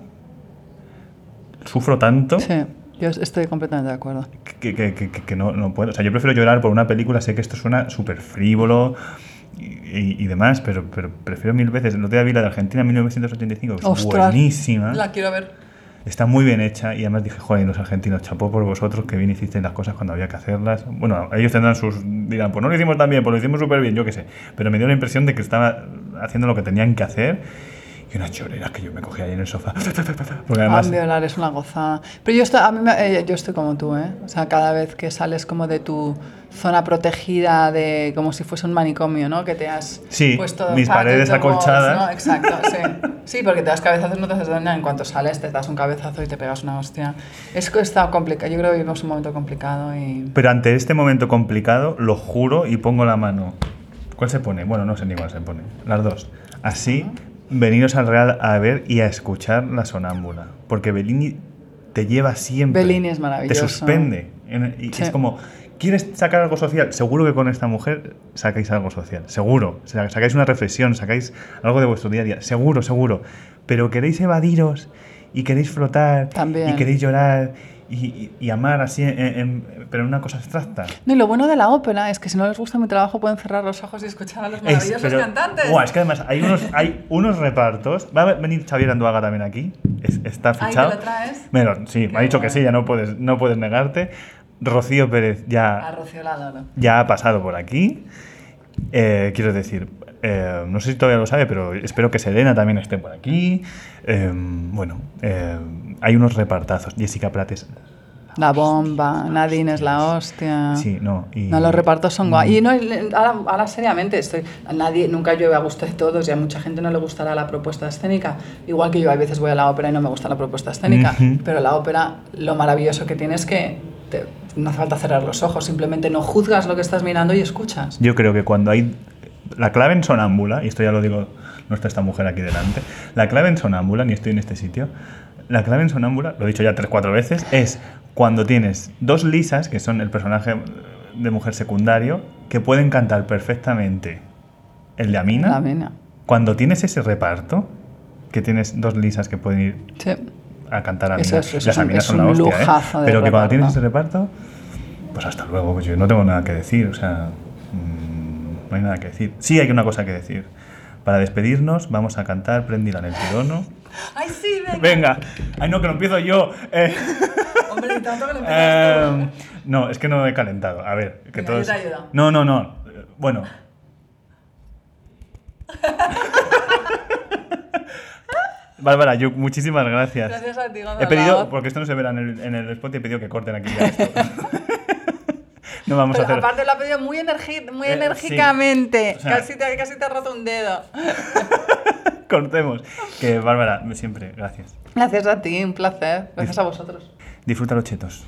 sufro tanto Sí, yo estoy completamente de acuerdo. que, que- que- que- no, no puedo. O sea, yo prefiero llorar por una película, sé que esto suena súper frívolo y, y- y demás, pero, pero prefiero mil veces. Otro día vi la de Argentina 1985, que es Ostras, buenísima. La quiero ver. Está muy bien hecha y además dije, joder, los argentinos, chapó por vosotros que bien hicisteis las cosas cuando había que hacerlas. Bueno, ellos tendrán sus. dirán, pues no lo hicimos tan bien, pues lo hicimos súper bien, yo qué sé. Pero me dio la impresión de que estaba haciendo lo que tenían que hacer y unas choreras que yo me cogía ahí en el sofá. Porque además. Ah, violar es una gozada. Pero yo estoy, a mí me- eh, yo estoy como tú, ¿eh? O sea, cada vez que sales como de tu zona protegida, de como si fuese un manicomio, ¿no? Que te has Sí, puesto mis paredes acolchadas. ¿no? Exacto, sí. Sí, porque te das cabezazos, no te haces daño. En cuanto sales, te das un cabezazo y te pegas una hostia. Es que está complicado. Yo creo que vivimos un momento complicado y... Pero ante este momento complicado, lo juro y pongo la mano. ¿Cuál se pone? Bueno, no sé ni cuál se pone. Las dos. Así, veniros al Real a ver y a escuchar la sonámbula. Porque Bellini te lleva siempre. Bellini es maravilloso. Te suspende. En- y Sí. Es como, ¿quieres sacar algo social? Seguro que con esta mujer sacáis algo social. Seguro. Sacáis una reflexión, sacáis algo de vuestro día a día. Seguro, seguro. Pero queréis evadiros y queréis flotar También. y queréis llorar y, y- amar así, en- en- pero en una cosa abstracta. No, y lo bueno de la ópera es que si no les gusta mi trabajo pueden cerrar los ojos y escuchar a los maravillosos pero- cantantes. Es que además hay unos, hay unos repartos. Va a venir Xavier Anduaga también aquí. Es- está Ay, fichado. ¿me lo traes? Bueno, sí, me ha dicho que bueno. sí, ya no puedes, no puedes negarte. Rocío Pérez A ya, Rocío la ya ha pasado por aquí. Eh, quiero decir, eh, no sé si todavía lo sabe, pero espero que Selena también esté por aquí. Eh, bueno, eh, hay unos repartazos. Jessica Prates. La bomba, Nadine es la hostia. Sí, no. Y, No, los repartos son guay. Mm. Y no, ahora, ahora seriamente, estoy, nadie, nunca llueve a gusto de todos y a mucha gente no le gustará la propuesta escénica. Igual que yo a veces voy a la ópera y no me gusta la propuesta escénica. Ujú. Pero la ópera, lo maravilloso que tiene es que te- no hace falta cerrar los ojos, simplemente no juzgas lo que estás mirando y escuchas. Yo creo que cuando hay. La clave en sonámbula, y esto ya lo digo, no está esta mujer aquí delante. La clave en sonámbula, ni estoy en este sitio. La clave en sonámbula, lo he dicho ya tres, cuatro veces, es cuando tienes dos lisas, que son el personaje de mujer secundario, que pueden cantar perfectamente el de Amina. La. Cuando tienes ese reparto, que tienes dos lisas que pueden ir Sí. a cantar a Eso Mina. es- eso Las Aminas son la hostia, ¿eh? Pero que cuando tienes ese reparto, pues hasta luego, pues yo no tengo nada que decir, o sea, mm, no hay nada que decir. Sí hay una cosa que decir. Para despedirnos vamos a cantar Prendila en el tirono. ¡Ay, sí, venga! Venga, ay no, que lo empiezo yo. Eh, Hombre, tanto que lo eh, no, es que no he calentado. A ver, que Venga, todos... yo te ayudo. No, no, no. Bueno. Bárbara, yo muchísimas gracias. Gracias a ti, He pedido, porque esto no se verá en el, en el spot, y he pedido que corten aquí ya esto. No vamos a hacer. Aparte lo ha pedido muy, muy eh, enérgicamente. Casi, te, casi te ha roto un dedo. Cortemos. Que Bárbara, siempre, gracias. Gracias a ti, un placer. Gracias a vosotros. Disfruta los chetos.